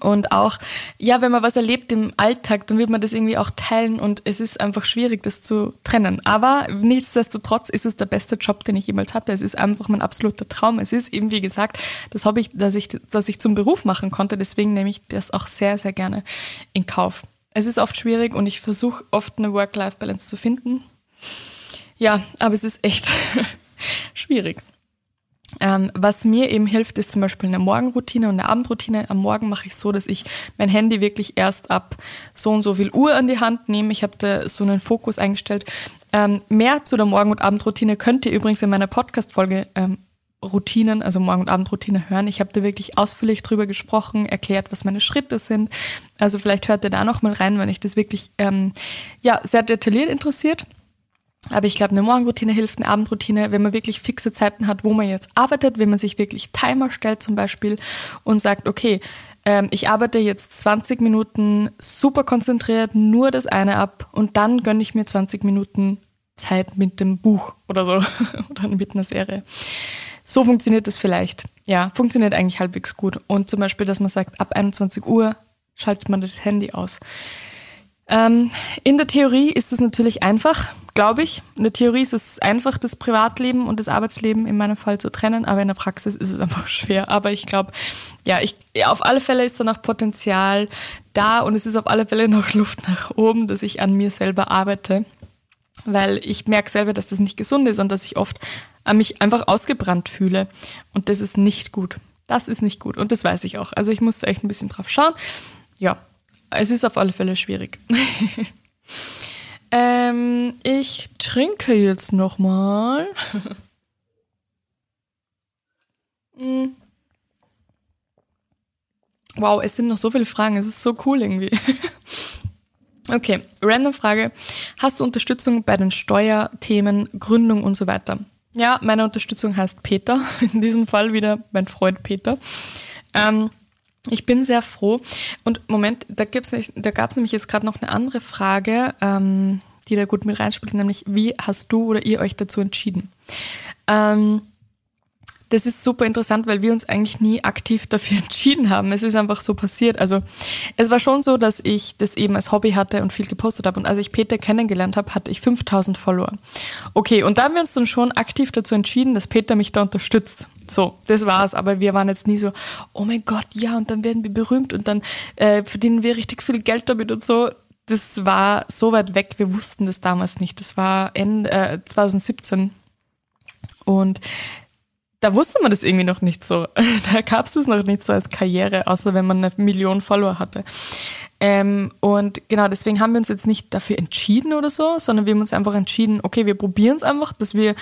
Und auch, ja, wenn man was erlebt im Alltag, dann wird man das irgendwie auch teilen und es ist einfach schwierig, das zu trennen. Aber nichtsdestotrotz ist es der beste Job, den ich jemals hatte. Es ist einfach mein absoluter Traum. Es ist eben, wie gesagt, das Hobby, dass ich, dass ich zum Beruf machen konnte. Deswegen nehme ich das auch sehr, sehr gerne in Kauf. Es ist oft schwierig und ich versuche oft eine Work-Life-Balance zu finden. Ja, aber es ist echt schwierig. Ähm, was mir eben hilft, ist zum Beispiel eine Morgenroutine und eine Abendroutine. Am Morgen mache ich so, dass ich mein Handy wirklich erst ab so und so viel Uhr an die Hand nehme. Ich habe da so einen Fokus eingestellt. Ähm, mehr zu der Morgen- und Abendroutine könnt ihr übrigens in meiner Podcast-Folge ähm, Routinen, also Morgen- und Abendroutine hören. Ich habe da wirklich ausführlich drüber gesprochen, erklärt, was meine Schritte sind. Also vielleicht hört ihr da noch mal rein, wenn euch das wirklich ähm, ja, sehr detailliert interessiert. Aber ich glaube, eine Morgenroutine hilft, eine Abendroutine, wenn man wirklich fixe Zeiten hat, wo man jetzt arbeitet, wenn man sich wirklich Timer stellt zum Beispiel und sagt, okay, ähm, ich arbeite jetzt 20 Minuten super konzentriert, nur das eine ab und dann gönne ich mir 20 Minuten Zeit mit dem Buch oder so oder mit einer Serie. So funktioniert das vielleicht. Ja, funktioniert eigentlich halbwegs gut. Und zum Beispiel, dass man sagt, ab 21 Uhr schaltet man das Handy aus. Ähm, in der Theorie ist es natürlich einfach, glaube ich. In der Theorie ist es einfach, das Privatleben und das Arbeitsleben in meinem Fall zu trennen, aber in der Praxis ist es einfach schwer. Aber ich glaube, ja, ich, auf alle Fälle ist da noch Potenzial da und es ist auf alle Fälle noch Luft nach oben, dass ich an mir selber arbeite. Weil ich merke selber, dass das nicht gesund ist und dass ich oft mich einfach ausgebrannt fühle. Und das ist nicht gut. Das ist nicht gut. Und das weiß ich auch. Also ich musste echt ein bisschen drauf schauen. Ja, es ist auf alle Fälle schwierig. ähm, ich trinke jetzt nochmal. mm. Wow, es sind noch so viele Fragen. Es ist so cool irgendwie. okay, random Frage. Hast du Unterstützung bei den Steuerthemen, Gründung und so weiter? Ja, meine Unterstützung heißt Peter. In diesem Fall wieder mein Freund Peter. Ähm, ich bin sehr froh. Und Moment, da, da gab es nämlich jetzt gerade noch eine andere Frage, ähm, die da gut mit reinspielt, nämlich wie hast du oder ihr euch dazu entschieden? Ähm, das ist super interessant, weil wir uns eigentlich nie aktiv dafür entschieden haben. Es ist einfach so passiert. Also es war schon so, dass ich das eben als Hobby hatte und viel gepostet habe. Und als ich Peter kennengelernt habe, hatte ich 5000 Follower. Okay, und da haben wir uns dann schon aktiv dazu entschieden, dass Peter mich da unterstützt. So, das war's. Aber wir waren jetzt nie so, oh mein Gott, ja, und dann werden wir berühmt und dann äh, verdienen wir richtig viel Geld damit und so. Das war so weit weg, wir wussten das damals nicht. Das war Ende äh, 2017. Und da wusste man das irgendwie noch nicht so. Da gab es das noch nicht so als Karriere, außer wenn man eine Million Follower hatte. Ähm, und genau deswegen haben wir uns jetzt nicht dafür entschieden oder so, sondern wir haben uns einfach entschieden, okay, wir probieren es einfach, dass wir,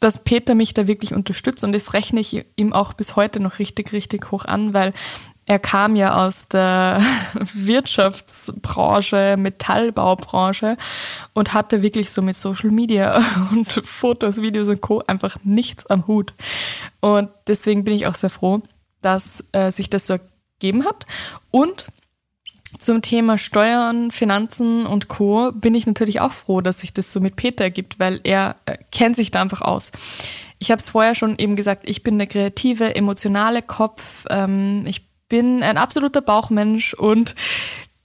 dass Peter mich da wirklich unterstützt und das rechne ich ihm auch bis heute noch richtig, richtig hoch an, weil er kam ja aus der Wirtschaftsbranche, Metallbaubranche und hatte wirklich so mit Social Media und Fotos, Videos und Co. einfach nichts am Hut. Und deswegen bin ich auch sehr froh, dass äh, sich das so ergeben hat. Und zum Thema Steuern, Finanzen und Co. bin ich natürlich auch froh, dass sich das so mit Peter ergibt, weil er äh, kennt sich da einfach aus. Ich habe es vorher schon eben gesagt, ich bin der kreative, emotionale Kopf. Ähm, ich bin ein absoluter Bauchmensch und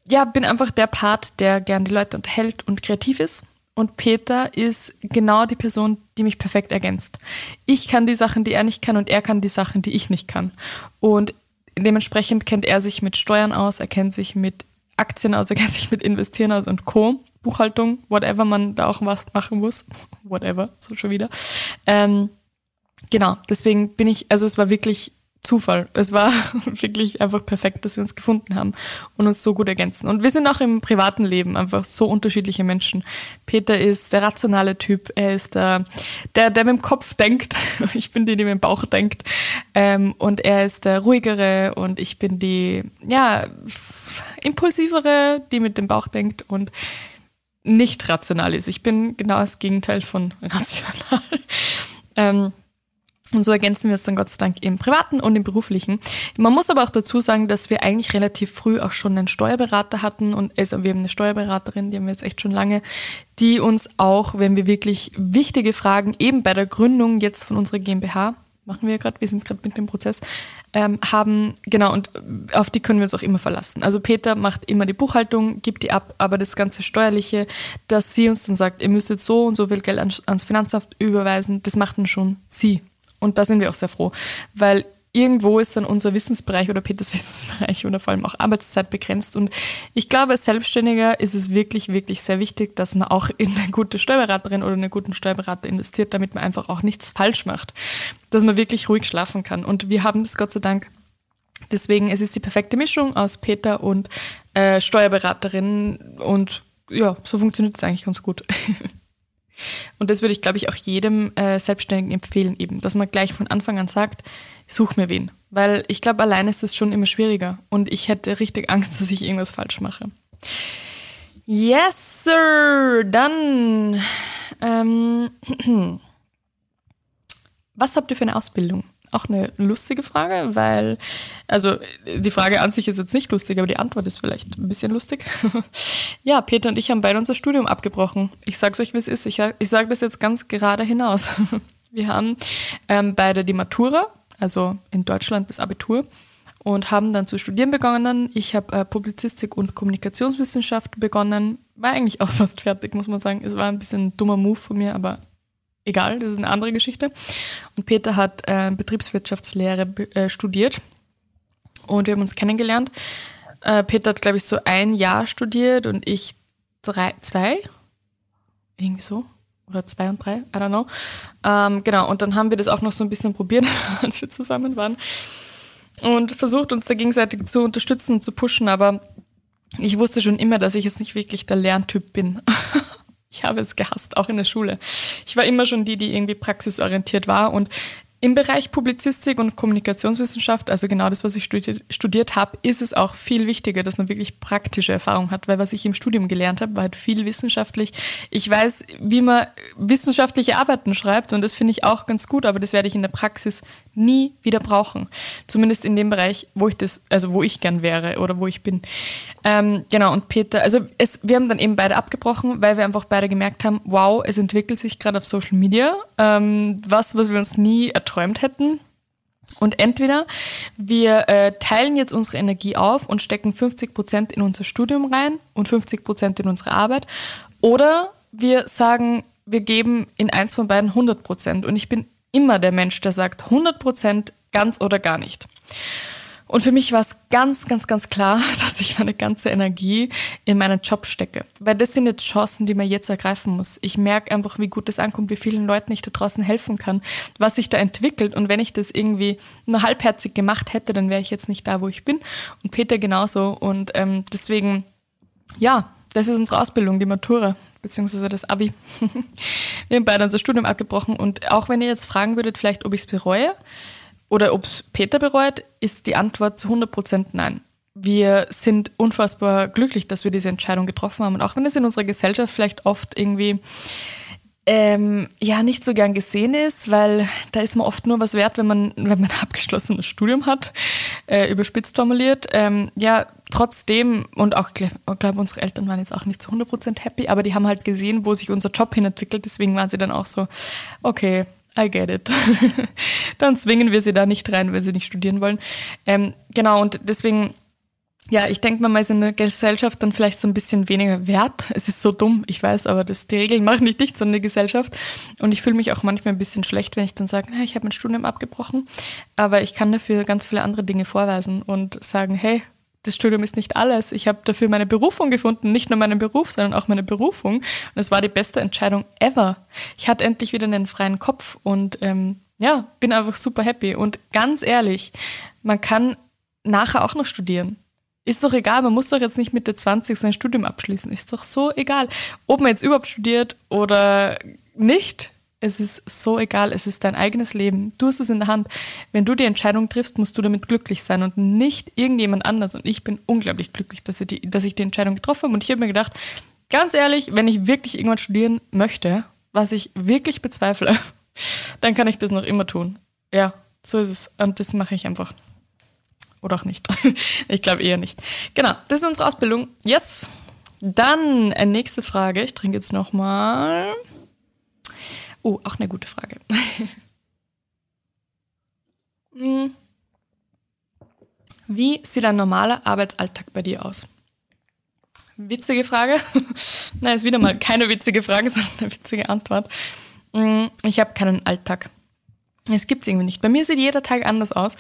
ja, bin einfach der Part, der gern die Leute unterhält und kreativ ist. Und Peter ist genau die Person, die mich perfekt ergänzt. Ich kann die Sachen, die er nicht kann, und er kann die Sachen, die ich nicht kann. Und dementsprechend kennt er sich mit Steuern aus, er kennt sich mit Aktien aus, er kennt sich mit Investieren aus und Co. Buchhaltung, whatever man da auch was machen muss. Whatever, so schon wieder. Ähm, genau, deswegen bin ich, also es war wirklich Zufall. Es war wirklich einfach perfekt, dass wir uns gefunden haben und uns so gut ergänzen. Und wir sind auch im privaten Leben einfach so unterschiedliche Menschen. Peter ist der rationale Typ, er ist der, der, der mit dem Kopf denkt. Ich bin die, die mit dem Bauch denkt. Ähm, und er ist der ruhigere und ich bin die, ja, impulsivere, die mit dem Bauch denkt und nicht rational ist. Ich bin genau das Gegenteil von rational. Und so ergänzen wir es dann Gott sei Dank im privaten und im beruflichen. Man muss aber auch dazu sagen, dass wir eigentlich relativ früh auch schon einen Steuerberater hatten und also wir haben eine Steuerberaterin, die haben wir jetzt echt schon lange, die uns auch, wenn wir wirklich wichtige Fragen eben bei der Gründung jetzt von unserer GmbH machen wir gerade, wir sind gerade mit dem Prozess, ähm, haben, genau, und auf die können wir uns auch immer verlassen. Also Peter macht immer die Buchhaltung, gibt die ab, aber das ganze Steuerliche, dass sie uns dann sagt, ihr müsst jetzt so und so viel Geld ans Finanzamt überweisen, das macht dann schon sie. Und da sind wir auch sehr froh, weil irgendwo ist dann unser Wissensbereich oder Peters Wissensbereich oder vor allem auch Arbeitszeit begrenzt. Und ich glaube, als Selbstständiger ist es wirklich, wirklich sehr wichtig, dass man auch in eine gute Steuerberaterin oder einen guten Steuerberater investiert, damit man einfach auch nichts falsch macht. Dass man wirklich ruhig schlafen kann. Und wir haben das Gott sei Dank. Deswegen, es ist die perfekte Mischung aus Peter und äh, Steuerberaterin. Und ja, so funktioniert es eigentlich ganz gut. Und das würde ich, glaube ich, auch jedem äh, Selbstständigen empfehlen, eben, dass man gleich von Anfang an sagt, such mir wen. Weil ich glaube, allein ist das schon immer schwieriger. Und ich hätte richtig Angst, dass ich irgendwas falsch mache. Yes, sir. Dann Ähm, was habt ihr für eine Ausbildung? Auch eine lustige Frage, weil, also die Frage an sich ist jetzt nicht lustig, aber die Antwort ist vielleicht ein bisschen lustig. ja, Peter und ich haben beide unser Studium abgebrochen. Ich sag's euch, wie es ist. Ich, ich sage das jetzt ganz gerade hinaus. Wir haben ähm, beide die Matura, also in Deutschland das Abitur, und haben dann zu studieren begonnen. Ich habe äh, Publizistik und Kommunikationswissenschaft begonnen. War eigentlich auch fast fertig, muss man sagen. Es war ein bisschen ein dummer Move von mir, aber egal, das ist eine andere Geschichte. Und Peter hat äh, Betriebswirtschaftslehre äh, studiert und wir haben uns kennengelernt. Äh, Peter hat, glaube ich, so ein Jahr studiert und ich drei, zwei, irgendwie so. Oder zwei und drei, I don't know. Ähm, genau, und dann haben wir das auch noch so ein bisschen probiert, als wir zusammen waren. Und versucht uns da gegenseitig zu unterstützen, zu pushen, aber ich wusste schon immer, dass ich jetzt nicht wirklich der Lerntyp bin. Ich habe es gehasst, auch in der Schule. Ich war immer schon die, die irgendwie praxisorientiert war und im Bereich Publizistik und Kommunikationswissenschaft, also genau das, was ich studiert, studiert habe, ist es auch viel wichtiger, dass man wirklich praktische Erfahrung hat, weil was ich im Studium gelernt habe, war halt viel wissenschaftlich. Ich weiß, wie man wissenschaftliche Arbeiten schreibt und das finde ich auch ganz gut, aber das werde ich in der Praxis nie wieder brauchen. Zumindest in dem Bereich, wo ich das, also wo ich gern wäre oder wo ich bin. Ähm, genau, und Peter, also es, wir haben dann eben beide abgebrochen, weil wir einfach beide gemerkt haben, wow, es entwickelt sich gerade auf Social Media, ähm, was, was wir uns nie erträumt hätten. Und entweder wir äh, teilen jetzt unsere Energie auf und stecken 50 Prozent in unser Studium rein und 50 Prozent in unsere Arbeit, oder wir sagen, wir geben in eins von beiden 100 Prozent. Und ich bin immer der Mensch, der sagt 100 Prozent ganz oder gar nicht. Und für mich war es ganz, ganz, ganz klar, dass ich meine ganze Energie in meinen Job stecke. Weil das sind jetzt Chancen, die man jetzt ergreifen muss. Ich merke einfach, wie gut es ankommt, wie vielen Leuten ich da draußen helfen kann, was sich da entwickelt. Und wenn ich das irgendwie nur halbherzig gemacht hätte, dann wäre ich jetzt nicht da, wo ich bin. Und Peter genauso. Und ähm, deswegen, ja, das ist unsere Ausbildung, die Matura, beziehungsweise das Abi. Wir haben beide unser Studium abgebrochen. Und auch wenn ihr jetzt fragen würdet, vielleicht, ob ich es bereue, oder ob es Peter bereut, ist die Antwort zu 100% nein. Wir sind unfassbar glücklich, dass wir diese Entscheidung getroffen haben. Und auch wenn es in unserer Gesellschaft vielleicht oft irgendwie ähm, ja nicht so gern gesehen ist, weil da ist man oft nur was wert, wenn man, wenn man ein abgeschlossenes Studium hat, äh, überspitzt formuliert. Ähm, ja, trotzdem, und auch, ich glaube, unsere Eltern waren jetzt auch nicht zu 100% happy, aber die haben halt gesehen, wo sich unser Job hin entwickelt. Deswegen waren sie dann auch so, okay, I get it. dann zwingen wir sie da nicht rein, weil sie nicht studieren wollen. Ähm, genau, und deswegen, ja, ich denke mal, ist in der Gesellschaft dann vielleicht so ein bisschen weniger wert. Es ist so dumm, ich weiß, aber das, die Regeln machen nicht nichts an der Gesellschaft. Und ich fühle mich auch manchmal ein bisschen schlecht, wenn ich dann sage, ich habe mein Studium abgebrochen, aber ich kann dafür ganz viele andere Dinge vorweisen und sagen, hey, das Studium ist nicht alles. Ich habe dafür meine Berufung gefunden, nicht nur meinen Beruf, sondern auch meine Berufung. Und es war die beste Entscheidung ever. Ich hatte endlich wieder einen freien Kopf und ähm, ja, bin einfach super happy. Und ganz ehrlich, man kann nachher auch noch studieren. Ist doch egal, man muss doch jetzt nicht mit der 20 sein Studium abschließen. Ist doch so egal. Ob man jetzt überhaupt studiert oder nicht, es ist so egal, es ist dein eigenes Leben. Du hast es in der Hand. Wenn du die Entscheidung triffst, musst du damit glücklich sein und nicht irgendjemand anders. Und ich bin unglaublich glücklich, dass ich die, dass ich die Entscheidung getroffen habe. Und ich habe mir gedacht, ganz ehrlich, wenn ich wirklich irgendwann studieren möchte, was ich wirklich bezweifle, dann kann ich das noch immer tun. Ja, so ist es. Und das mache ich einfach. Oder auch nicht. ich glaube eher nicht. Genau, das ist unsere Ausbildung. Yes. Dann äh, nächste Frage. Ich trinke jetzt nochmal. mal. Oh, auch eine gute Frage. Hm. Wie sieht ein normaler Arbeitsalltag bei dir aus? Witzige Frage. Nein, ist wieder mal keine witzige Frage, sondern eine witzige Antwort. Hm, ich habe keinen Alltag. Es gibt es irgendwie nicht. Bei mir sieht jeder Tag anders aus.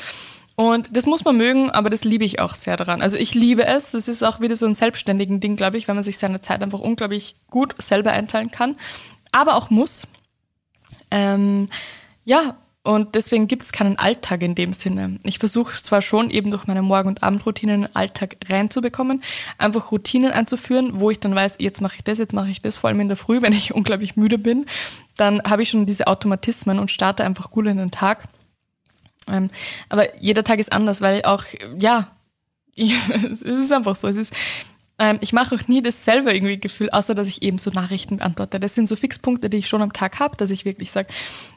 Und das muss man mögen, aber das liebe ich auch sehr daran. Also ich liebe es. Das ist auch wieder so ein selbstständigen Ding, glaube ich, weil man sich seine Zeit einfach unglaublich gut selber einteilen kann. Aber auch muss. Ähm, ja, und deswegen gibt es keinen Alltag in dem Sinne. Ich versuche zwar schon eben durch meine Morgen- und Abendroutinen einen Alltag reinzubekommen, einfach Routinen einzuführen, wo ich dann weiß, jetzt mache ich das, jetzt mache ich das, vor allem in der Früh, wenn ich unglaublich müde bin, dann habe ich schon diese Automatismen und starte einfach gut in den Tag. Ähm, aber jeder Tag ist anders, weil auch, ja, es ist einfach so. Es ist Ähm, ich mache auch nie dasselbe irgendwie Gefühl, außer dass ich eben so Nachrichten beantworte. Das sind so Fixpunkte, die ich schon am Tag habe, dass ich wirklich sage,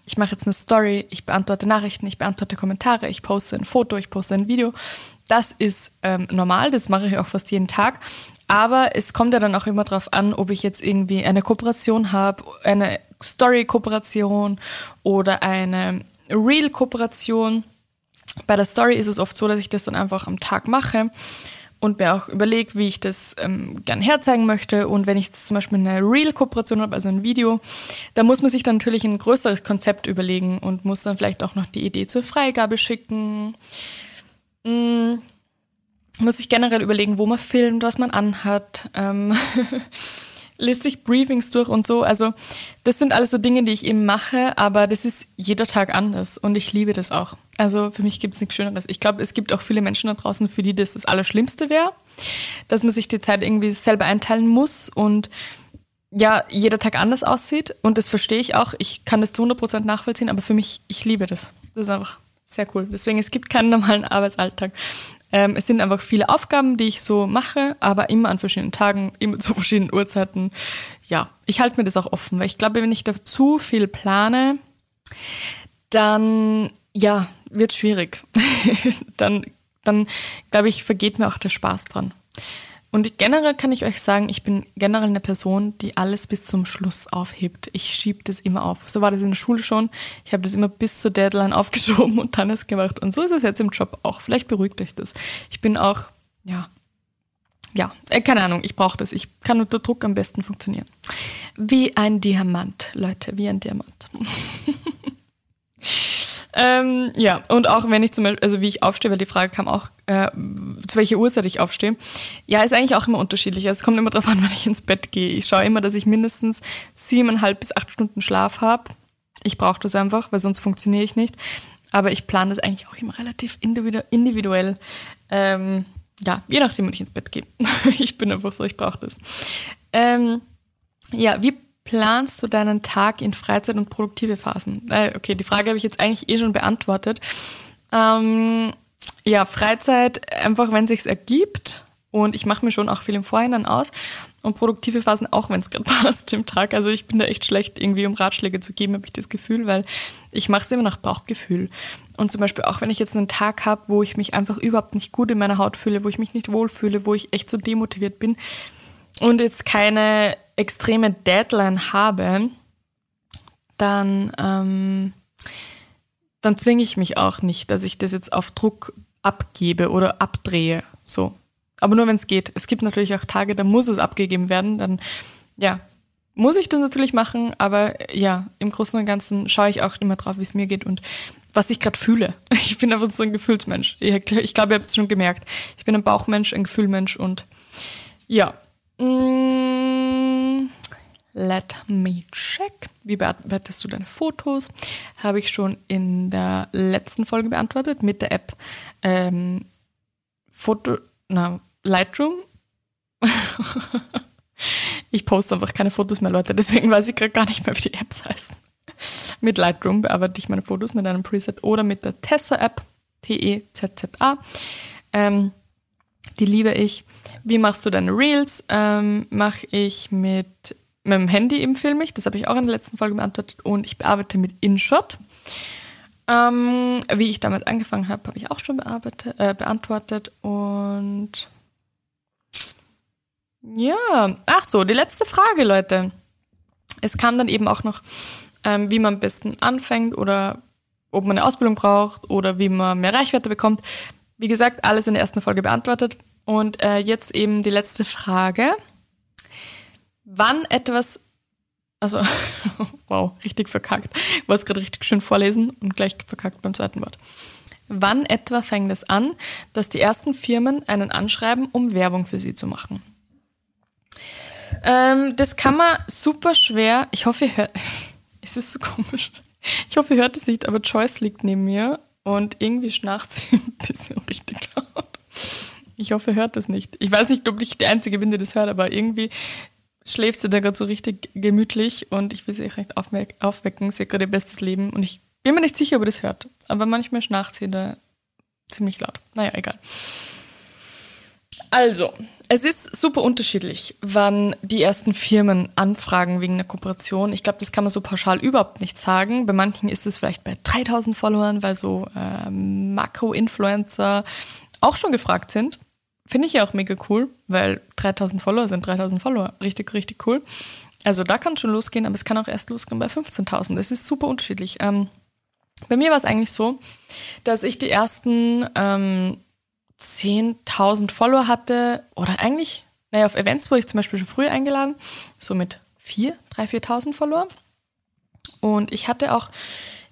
ich mache jetzt eine Story, ich beantworte Nachrichten, ich beantworte Kommentare, ich poste ein Foto, ich poste ein Video. Das ist ähm, normal, das mache ich auch fast jeden Tag. Aber es kommt ja dann auch immer darauf an, ob ich jetzt irgendwie eine Kooperation habe, eine Story-Kooperation oder eine Real-Kooperation. Bei der Story ist es oft so, dass ich das dann einfach am Tag mache und mir auch überlege, wie ich das ähm, gern herzeigen möchte. Und wenn ich jetzt zum Beispiel eine Real-Kooperation habe, also ein Video, da muss man sich dann natürlich ein größeres Konzept überlegen und muss dann vielleicht auch noch die Idee zur Freigabe schicken. Mm, muss sich generell überlegen, wo man filmt, was man anhat. Ähm, liest sich Briefings durch und so. Also das sind alles so Dinge, die ich eben mache, aber das ist jeder Tag anders und ich liebe das auch. Also für mich gibt es nichts Schöneres. Ich glaube, es gibt auch viele Menschen da draußen, für die das das Allerschlimmste wäre, dass man sich die Zeit irgendwie selber einteilen muss und ja, jeder Tag anders aussieht und das verstehe ich auch. Ich kann das zu 100% nachvollziehen, aber für mich, ich liebe das. Das ist einfach sehr cool. Deswegen, es gibt keinen normalen Arbeitsalltag. Ähm, es sind einfach viele Aufgaben, die ich so mache, aber immer an verschiedenen Tagen, immer zu verschiedenen Uhrzeiten. Ja, ich halte mir das auch offen, weil ich glaube, wenn ich da zu viel plane, dann ja, wird schwierig. dann, dann glaube ich, vergeht mir auch der Spaß dran. Und generell kann ich euch sagen, ich bin generell eine Person, die alles bis zum Schluss aufhebt. Ich schiebe das immer auf. So war das in der Schule schon. Ich habe das immer bis zur Deadline aufgeschoben und dann es gemacht. Und so ist es jetzt im Job auch. Vielleicht beruhigt euch das. Ich bin auch, ja, ja, äh, keine Ahnung, ich brauche das. Ich kann unter Druck am besten funktionieren. Wie ein Diamant, Leute, wie ein Diamant. Ähm, ja, und auch wenn ich zum Beispiel, also wie ich aufstehe, weil die Frage kam auch, äh, zu welcher Uhrzeit ich aufstehe. Ja, ist eigentlich auch immer unterschiedlich. Also es kommt immer darauf an, wann ich ins Bett gehe. Ich schaue immer, dass ich mindestens siebeneinhalb bis acht Stunden Schlaf habe. Ich brauche das einfach, weil sonst funktioniere ich nicht. Aber ich plane das eigentlich auch immer relativ individuell. Ähm, ja, je nachdem, wann ich ins Bett gehe. ich bin einfach so, ich brauche das. Ähm, ja, wie planst du deinen Tag in Freizeit und produktive Phasen? Äh, okay, die Frage habe ich jetzt eigentlich eh schon beantwortet. Ähm, ja, Freizeit einfach, wenn sich's ergibt. Und ich mache mir schon auch viel im Vorhinein aus. Und produktive Phasen auch, wenn es gerade passt im Tag. Also ich bin da echt schlecht, irgendwie um Ratschläge zu geben, habe ich das Gefühl, weil ich mache es immer nach Bauchgefühl. Und zum Beispiel auch, wenn ich jetzt einen Tag habe, wo ich mich einfach überhaupt nicht gut in meiner Haut fühle, wo ich mich nicht wohlfühle, wo ich echt so demotiviert bin und jetzt keine extreme Deadline habe, dann, ähm, dann zwinge ich mich auch nicht, dass ich das jetzt auf Druck abgebe oder abdrehe. So. Aber nur wenn es geht. Es gibt natürlich auch Tage, da muss es abgegeben werden. Dann, ja, muss ich das natürlich machen, aber ja, im Großen und Ganzen schaue ich auch immer drauf, wie es mir geht und was ich gerade fühle. Ich bin einfach so ein Gefühlsmensch. Ich, ich glaube, ihr habt es schon gemerkt. Ich bin ein Bauchmensch, ein Gefühlmensch und ja. Mm, let me check. Wie bewertest du deine Fotos? Habe ich schon in der letzten Folge beantwortet mit der App ähm, Foto, na, Lightroom. ich poste einfach keine Fotos mehr, Leute, deswegen weiß ich gerade gar nicht mehr, wie die Apps heißen. mit Lightroom bearbeite ich meine Fotos mit einem Preset oder mit der Tessa-App, T-E-Z-Z-A. Ähm, die liebe ich. Wie machst du deine Reels? Ähm, Mache ich mit, mit dem Handy eben filme ich. Das habe ich auch in der letzten Folge beantwortet. Und ich bearbeite mit InShot. Ähm, wie ich damals angefangen habe, habe ich auch schon äh, beantwortet. Und ja, ach so, die letzte Frage, Leute. Es kam dann eben auch noch, ähm, wie man am besten anfängt oder ob man eine Ausbildung braucht oder wie man mehr Reichweite bekommt. Wie gesagt, alles in der ersten Folge beantwortet. Und äh, jetzt eben die letzte Frage. Wann etwas, also, wow, richtig verkackt. Ich wollte es gerade richtig schön vorlesen und gleich verkackt beim zweiten Wort. Wann etwa fängt es an, dass die ersten Firmen einen anschreiben, um Werbung für sie zu machen? Ähm, das kann man super schwer, ich hoffe, ihr hört, es ist so komisch. Ich hoffe, ihr hört es nicht, aber Joyce liegt neben mir und irgendwie schnarcht sie ein bisschen richtig laut. Ich hoffe, ihr hört das nicht. Ich weiß nicht, ob ich die Einzige bin, die das hört, aber irgendwie schläft sie da gerade so richtig gemütlich und ich will sie recht aufwe aufwecken. Sie hat gerade ihr bestes Leben und ich bin mir nicht sicher, ob ihr das hört. Aber manchmal schnarcht sie da ziemlich laut. Naja, egal. Also, es ist super unterschiedlich, wann die ersten Firmen anfragen wegen einer Kooperation. Ich glaube, das kann man so pauschal überhaupt nicht sagen. Bei manchen ist es vielleicht bei 3000 Followern, weil so äh, Makro-Influencer auch schon gefragt sind. Finde ich ja auch mega cool, weil 3000 Follower sind 3000 Follower. Richtig, richtig cool. Also da kann es schon losgehen, aber es kann auch erst losgehen bei 15.000. Das ist super unterschiedlich. Ähm, bei mir war es eigentlich so, dass ich die ersten ähm, 10.000 Follower hatte oder eigentlich, naja, auf Events wurde ich zum Beispiel schon früh eingeladen, so mit 4, 3.000, 4.000 Follower. Und ich hatte auch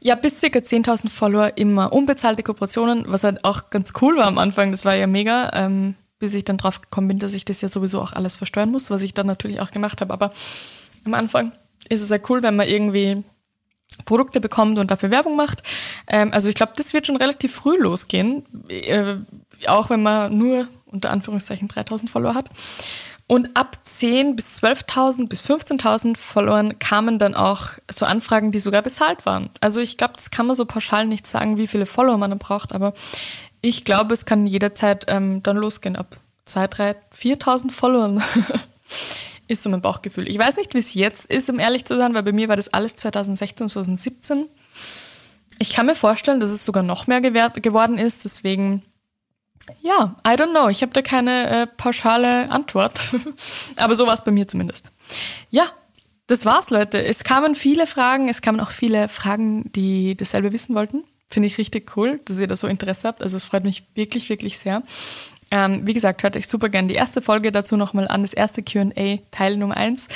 ja bis ca. 10.000 Follower immer unbezahlte Kooperationen, was halt auch ganz cool war am Anfang. Das war ja mega, ähm, bis ich dann drauf gekommen bin, dass ich das ja sowieso auch alles versteuern muss, was ich dann natürlich auch gemacht habe. Aber am Anfang ist es ja cool, wenn man irgendwie Produkte bekommt und dafür Werbung macht. Ähm, also ich glaube, das wird schon relativ früh losgehen, äh, auch wenn man nur unter Anführungszeichen 3000 Follower hat. Und ab 10 bis 12.000 bis 15.000 Followern kamen dann auch so Anfragen, die sogar bezahlt waren. Also ich glaube, das kann man so pauschal nicht sagen, wie viele Follower man braucht, aber ich glaube, es kann jederzeit ähm, dann losgehen ab 2, 3, 4.000 Followern. ist so mein Bauchgefühl. Ich weiß nicht, wie es jetzt ist, um ehrlich zu sein, weil bei mir war das alles 2016, 2017. Ich kann mir vorstellen, dass es sogar noch mehr geworden ist, deswegen ja, I don't know. Ich habe da keine äh, pauschale Antwort. Aber so war es bei mir zumindest. Ja, das war's, Leute. Es kamen viele Fragen. Es kamen auch viele Fragen, die dasselbe wissen wollten. Finde ich richtig cool, dass ihr da so Interesse habt. Also es freut mich wirklich, wirklich sehr. Ähm, wie gesagt, hört euch super gerne die erste Folge dazu nochmal an, das erste QA, Teil Nummer 1.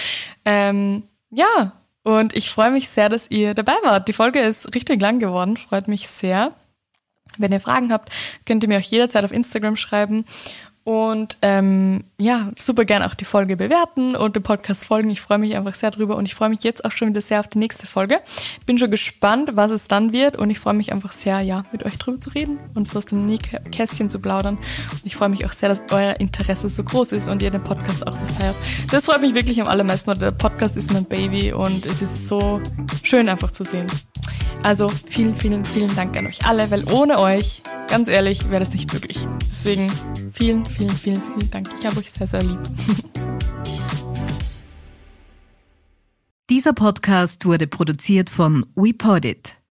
Ähm, ja, und ich freue mich sehr, dass ihr dabei wart. Die Folge ist richtig lang geworden, freut mich sehr. Wenn ihr Fragen habt, könnt ihr mir auch jederzeit auf Instagram schreiben. Und ähm, ja, super gerne auch die Folge bewerten und dem Podcast folgen. Ich freue mich einfach sehr drüber und ich freue mich jetzt auch schon wieder sehr auf die nächste Folge. Bin schon gespannt, was es dann wird und ich freue mich einfach sehr, ja, mit euch drüber zu reden und so aus dem Nähkästchen zu plaudern. Und ich freue mich auch sehr, dass euer Interesse so groß ist und ihr den Podcast auch so feiert. Das freut mich wirklich am allermeisten, der Podcast ist mein Baby und es ist so schön einfach zu sehen. Also vielen, vielen, vielen Dank an euch alle, weil ohne euch, ganz ehrlich, wäre das nicht möglich. Deswegen vielen, vielen, vielen, vielen Dank. Ich habe euch sehr, sehr lieb. Dieser Podcast wurde produziert von WePodit.